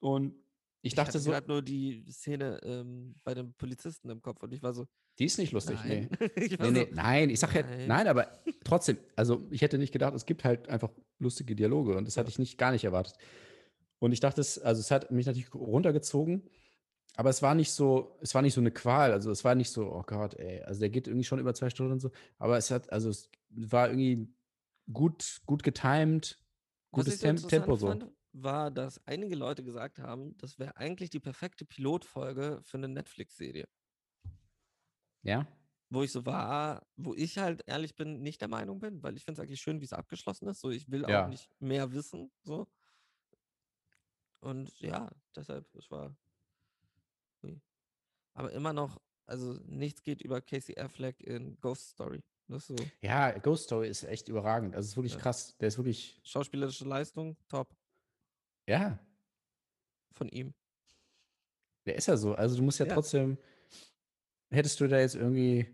Und ich, Ich dachte hatte so, gerade nur die Szene ähm, bei dem Polizisten im Kopf und ich war so, die ist nicht lustig, nein. nee. ich Nee, nee, so, nein, ich sag ja, nein. nein, aber trotzdem, also ich hätte nicht gedacht, es gibt halt einfach lustige Dialoge und das hatte Ja. ich nicht, gar nicht erwartet. Und ich dachte, es, also es hat mich natürlich runtergezogen, aber es war nicht so, es war nicht so eine Qual, also es war nicht so, oh Gott, ey, also der geht irgendwie schon über zwei Stunden und so, aber es hat, also es war irgendwie gut, gut getimed, gutes Tem Tempo so. fand, war, dass einige Leute gesagt haben, das wäre eigentlich die perfekte Pilotfolge für eine Netflix-Serie. Ja? Wo ich so war, wo ich halt ehrlich bin, nicht der Meinung bin, weil ich finde es eigentlich schön, wie es abgeschlossen ist. So, ich will Ja. auch nicht mehr wissen. So. Und ja, deshalb, es war. Ui. Aber immer noch, also nichts geht über Casey Affleck in Ghost Story. So. Ja, Ghost Story ist echt überragend, also es ist wirklich Ja. krass, der ist wirklich, Schauspielerische Leistung, top ja, von ihm. Der ist ja so. Also du musst ja, Ja. trotzdem, hättest du da jetzt irgendwie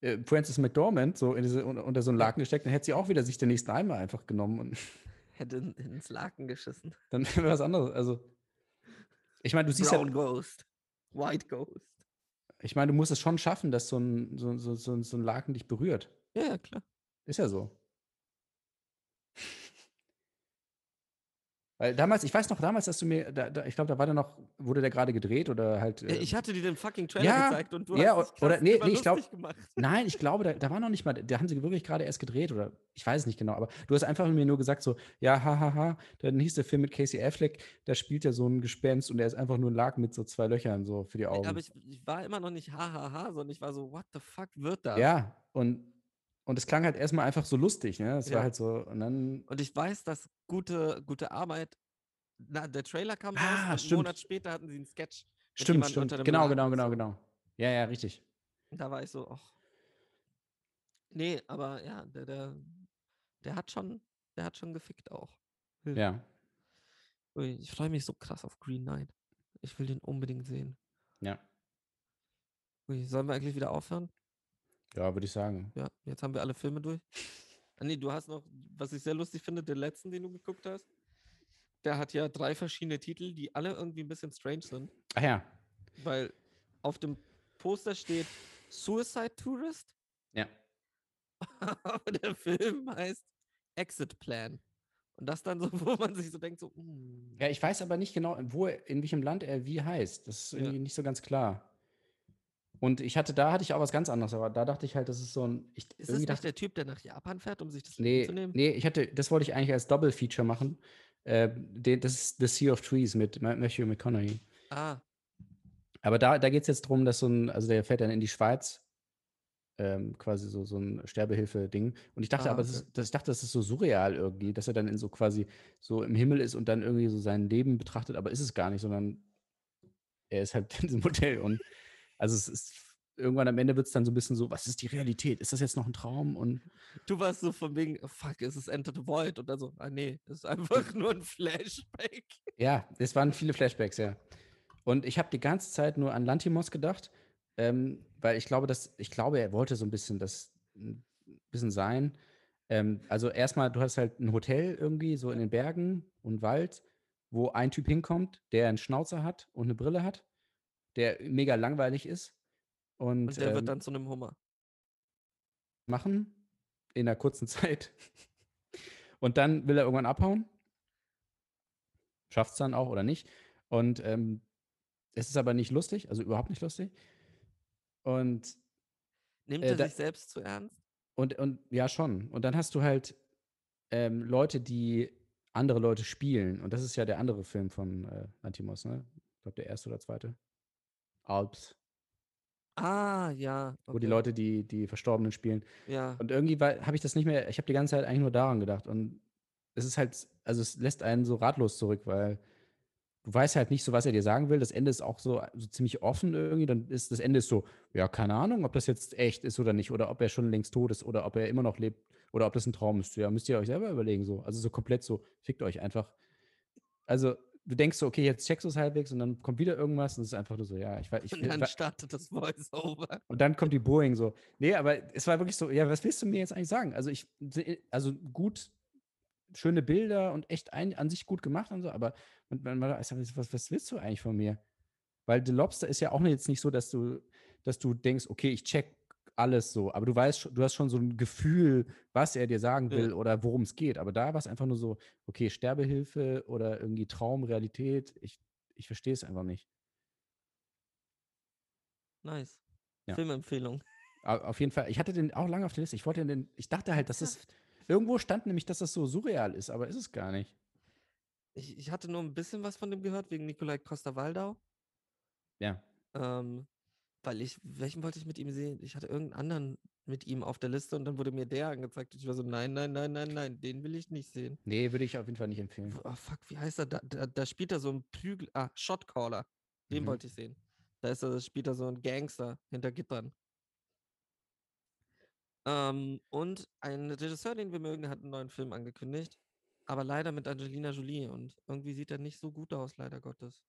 äh, Frances McDormand so diese, unter, unter so einen. Laken gesteckt, dann hätte sie auch wieder sich den nächsten Eimer einfach genommen und Hätte in, ins Laken geschissen. dann wäre was anderes. Also ich meine, du siehst Brown ja, Ghost. White Ghost. ich meine, du musst es schon schaffen, dass so ein, so, so, so, so ein Laken dich berührt. Ja, ja, klar. Ist ja so. Weil damals, ich weiß noch, damals, dass du mir, da, da, ich glaube, da war der noch, wurde der gerade gedreht oder halt. Äh, Ich hatte dir den fucking Trailer Ja, gezeigt und du ja, hast dich oder- nee, nee, ich glaub- gemacht. Nein, ich glaube, da, da war noch nicht mal, da haben sie wirklich gerade erst gedreht oder ich weiß es nicht genau, aber du hast einfach mir nur gesagt so, ja, hahaha, dann hieß der Film mit Casey Affleck, da spielt ja so ein Gespenst und er ist einfach nur ein Lack mit so zwei Löchern so für die Nee, Augen. aber ich, ich war immer noch nicht hahaha, sondern ich war so, what the fuck wird das? ja, und, und es klang halt erstmal einfach so lustig, ne? Es Ja. war halt so, und dann, Und ich weiß, dass gute, gute Arbeit, na, der Trailer kam Ah, raus einen. Monat später hatten sie einen Sketch. stimmt, stimmt, genau, Laken genau, genau, so. genau. Ja, ja, richtig. Und da war ich so, ach. Nee, aber ja, der, der, der hat schon, der hat schon gefickt auch. Ja, Ui, Ich freue mich so krass auf Green Knight. Ich will den unbedingt sehen. ja, Ui, sollen wir eigentlich wieder aufhören? Ja, würde ich sagen. Ja, jetzt haben wir alle Filme durch. Ah, nee, du hast noch, was ich sehr lustig finde, den letzten, den du geguckt hast. Der hat ja drei verschiedene Titel, die alle irgendwie ein bisschen strange sind. Ach ja, Weil auf dem Poster steht Suicide Tourist, ja. aber der Film heißt Exit Plan. Und das dann so, wo man sich so denkt, so, mm, Ja, ich weiß aber nicht genau, wo, in welchem Land er wie heißt. Das ist Ja. irgendwie nicht so ganz klar. Und ich hatte, da hatte ich auch was ganz anderes, aber da dachte ich halt, das ist so ein. Ich ist das nicht dachte, der Typ, der nach Japan fährt, um sich das nee, zu nehmen? nee, ich hatte, das wollte ich eigentlich als Double-Feature machen. Äh, den, das ist The Sea of Trees mit Ma- Matthew McConaughey. Ah, Aber da, da geht es jetzt darum, dass so ein, also der fährt dann in die Schweiz, ähm, quasi so, so ein Sterbehilfe-Ding. Und ich dachte Ah, aber, das okay. ist, das, ich dachte, das ist so surreal irgendwie, dass er dann in so quasi so im Himmel ist und dann irgendwie so sein Leben betrachtet, aber ist es gar nicht, sondern er ist halt in diesem Hotel und also es ist irgendwann am Ende wird es dann so ein bisschen so, was ist die Realität? Ist das jetzt noch ein Traum? Und du warst so von wegen, fuck, es ist Enter the Void. Und dann so, ah nee, es ist einfach nur ein Flashback. Ja, es waren viele Flashbacks, ja. Und ich habe die ganze Zeit nur an Lantimos gedacht, ähm, weil ich glaube, dass, ich glaube, er wollte so ein bisschen das ein bisschen sein. Ähm, also erstmal, du hast halt ein Hotel irgendwie so in den Bergen und Wald, wo ein Typ hinkommt, der einen Schnauzer hat und eine Brille hat, der mega langweilig ist. Und, Und der ähm, wird dann zu einem Hummer. machen in einer kurzen Zeit. Und dann will er irgendwann abhauen. Schafft es dann auch oder nicht. Und ähm, es ist aber nicht lustig, also überhaupt nicht lustig. Und, Nimmt äh, er da- sich selbst zu ernst? und, und ja, schon. Und dann hast du halt ähm, Leute, die andere Leute spielen. Und das ist ja der andere Film von äh, Lantimos, ne? Ich glaube, der erste oder zweite. Alps, Ah, ja. wo die okay. Leute die, die Verstorbenen spielen. Ja. Und irgendwie habe ich das nicht mehr, ich habe die ganze Zeit eigentlich nur daran gedacht. Und es ist halt, also es lässt einen so ratlos zurück, weil du weißt halt nicht so, was er dir sagen will. Das Ende ist auch so, so ziemlich offen irgendwie. Dann ist das Ende ist so, ja, keine Ahnung, ob das jetzt echt ist oder nicht. Oder ob er schon längst tot ist oder ob er immer noch lebt. Oder ob das ein Traum ist. Ja, müsst ihr euch selber überlegen. So. Also so komplett so, fickt euch einfach. Also du denkst so, okay, jetzt checkst du es halbwegs und dann kommt wieder irgendwas und es ist einfach nur so, ja, ich weiß, ich, Und dann startet das Voice-Over. und dann kommt die Boeing so. Nee, aber es war wirklich so, ja, was willst du mir jetzt eigentlich sagen? Also ich, also gut, schöne Bilder und echt ein, an sich gut gemacht und so, aber man, man, sag, was, was willst du eigentlich von mir? Weil The Lobster ist ja auch jetzt nicht so, dass du, dass du denkst, okay, ich check alles so, aber du weißt, du hast schon so ein Gefühl, was er dir sagen Ja. will oder worum es geht. Aber da war es einfach nur so, okay, Sterbehilfe oder irgendwie Traum, Realität, ich, ich verstehe es einfach nicht. Nice. Ja. Filmempfehlung. Au- Auf jeden Fall, ich hatte den auch lange auf der Liste. Ich wollte den, ich dachte halt, dass es irgendwo stand nämlich, dass das so surreal ist, aber ist es gar nicht. Ich, ich hatte nur ein bisschen was von dem gehört, wegen Nikolai Costa-Waldau. Ja. Ähm, weil ich, welchen wollte ich mit ihm sehen? Ich hatte irgendeinen anderen mit ihm auf der Liste und dann wurde mir der angezeigt. Ich war so, nein, nein, nein, nein, nein, den will ich nicht sehen. Nee, würde ich auf jeden Fall nicht empfehlen. Oh, fuck, wie heißt er? Da, da, da spielt er so ein Prügel. Ah, Shotcaller. Den Mhm. wollte ich sehen. Da ist er, spielt er so ein Gangster hinter Gittern. Ähm, und ein Regisseur, den wir mögen, hat einen neuen Film angekündigt. Aber leider mit Angelina Jolie. Und irgendwie sieht er nicht so gut aus, leider Gottes.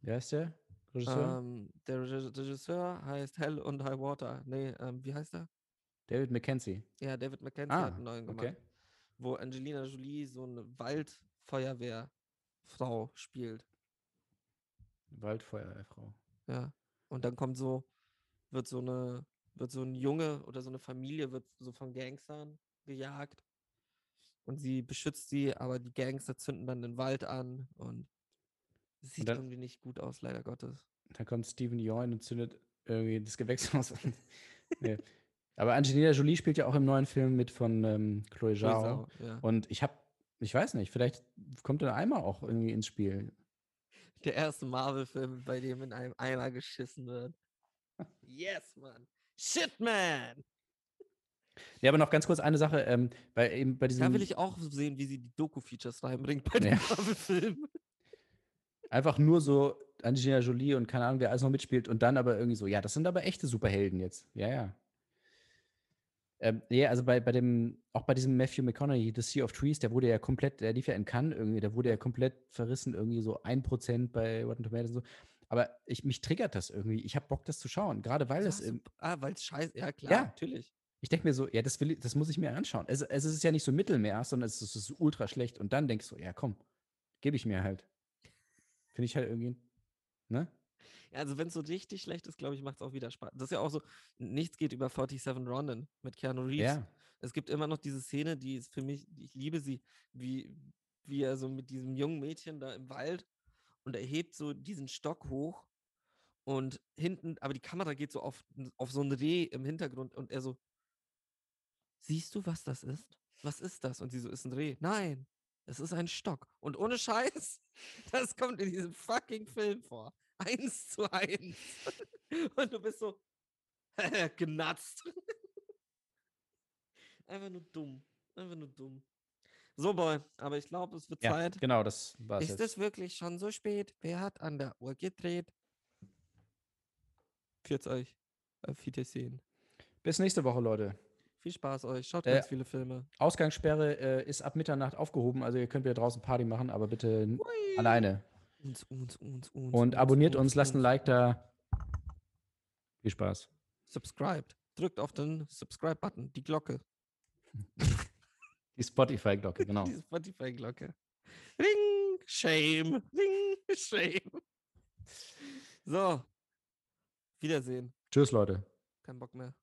Wer ist der? Regisseur? Ähm, der Reg- Regisseur heißt Hell und High Water. Nee, ähm, wie heißt er? David Mackenzie. Ja, David Mackenzie hat Ah, einen neuen gemacht. okay. Wo Angelina Jolie so eine Waldfeuerwehrfrau spielt. Waldfeuerwehrfrau. Ja. Und dann kommt so, wird so eine, wird so ein Junge oder so eine Familie wird so von Gangstern gejagt. und sie beschützt sie, aber die Gangster zünden dann den Wald an und sieht dann- irgendwie nicht gut aus, leider Gottes. Da kommt Steven Yeun und zündet irgendwie das Gewächshaus an. nee. Aber Angelina Jolie spielt ja auch im neuen Film mit von ähm, Chloe Zhao. Ja. Und ich habe, ich weiß nicht, vielleicht kommt der Eimer auch irgendwie ins Spiel. Der erste Marvel-Film, bei dem in einem Eimer geschissen wird. Yes, man. Shit, man. Ja, aber noch ganz kurz eine Sache, ähm, bei, eben bei diesem, Da will ich auch sehen, wie sie die Doku-Features reinbringt bei den Ja. Marvel-Filmen. Einfach nur so Angelina Jolie und keine Ahnung, wer alles noch mitspielt und dann aber irgendwie so, ja, das sind aber echte Superhelden jetzt. Ja, ja. Ähm, ja, also bei, bei dem, auch bei diesem Matthew McConaughey, The Sea of Trees, der wurde ja komplett, der lief ja in Cannes irgendwie, der wurde ja komplett verrissen, irgendwie so 1% bei Rotten Tomatoes und so. Aber ich, mich triggert das irgendwie. Ich habe Bock, das zu schauen. Gerade weil es, sup- ah, weil es scheiße, ja klar, Ja. natürlich. ich denke mir so, ja, das, will, ich- das muss ich mir anschauen. Es, es ist ja nicht so Mittelmeer, sondern es ist, es ist ultra schlecht. Und dann denkst du, ja, komm, gebe ich mir halt. Finde ich halt irgendwie, ne? Ja, also wenn es so richtig schlecht ist, glaube ich, macht es auch wieder Spaß. Das ist ja auch so, nichts geht über 47 Ronin mit Keanu Reeves. Ja. Es gibt immer noch diese Szene, die ist für mich, ich liebe sie, wie, wie er so mit diesem jungen Mädchen da im Wald und er hebt so diesen Stock hoch und hinten, aber die Kamera geht so auf, auf so ein Reh im Hintergrund und er so, siehst du, was das ist? Was ist das? Und sie so, ist ein Reh. Nein, es ist ein Stock. Und ohne Scheiß, das kommt in diesem fucking Film vor. Eins zu eins. Und du bist so, genatzt. Einfach nur dumm. Einfach nur dumm. So, Boy, aber ich glaube, es wird Ja, Zeit. genau, das war Ist es wirklich schon so spät? Wer hat an der Uhr gedreht? Pfiat euch. Auf Wiedersehen. Bis nächste Woche, Leute. Viel Spaß euch. Schaut Äh, ganz viele Filme. Ausgangssperre äh, ist ab Mitternacht aufgehoben, also ihr könnt wieder draußen Party machen, aber bitte Hui. alleine. Uns, uns, uns, uns. Und abonniert uns, lasst ein Like da. Viel Spaß. Subscribed. Drückt auf den Subscribe-Button, die Glocke. Die Spotify-Glocke, genau. Die Spotify-Glocke. Ring, Shame. Ring, Shame. So. Wiedersehen. Tschüss, Leute. Kein Bock mehr.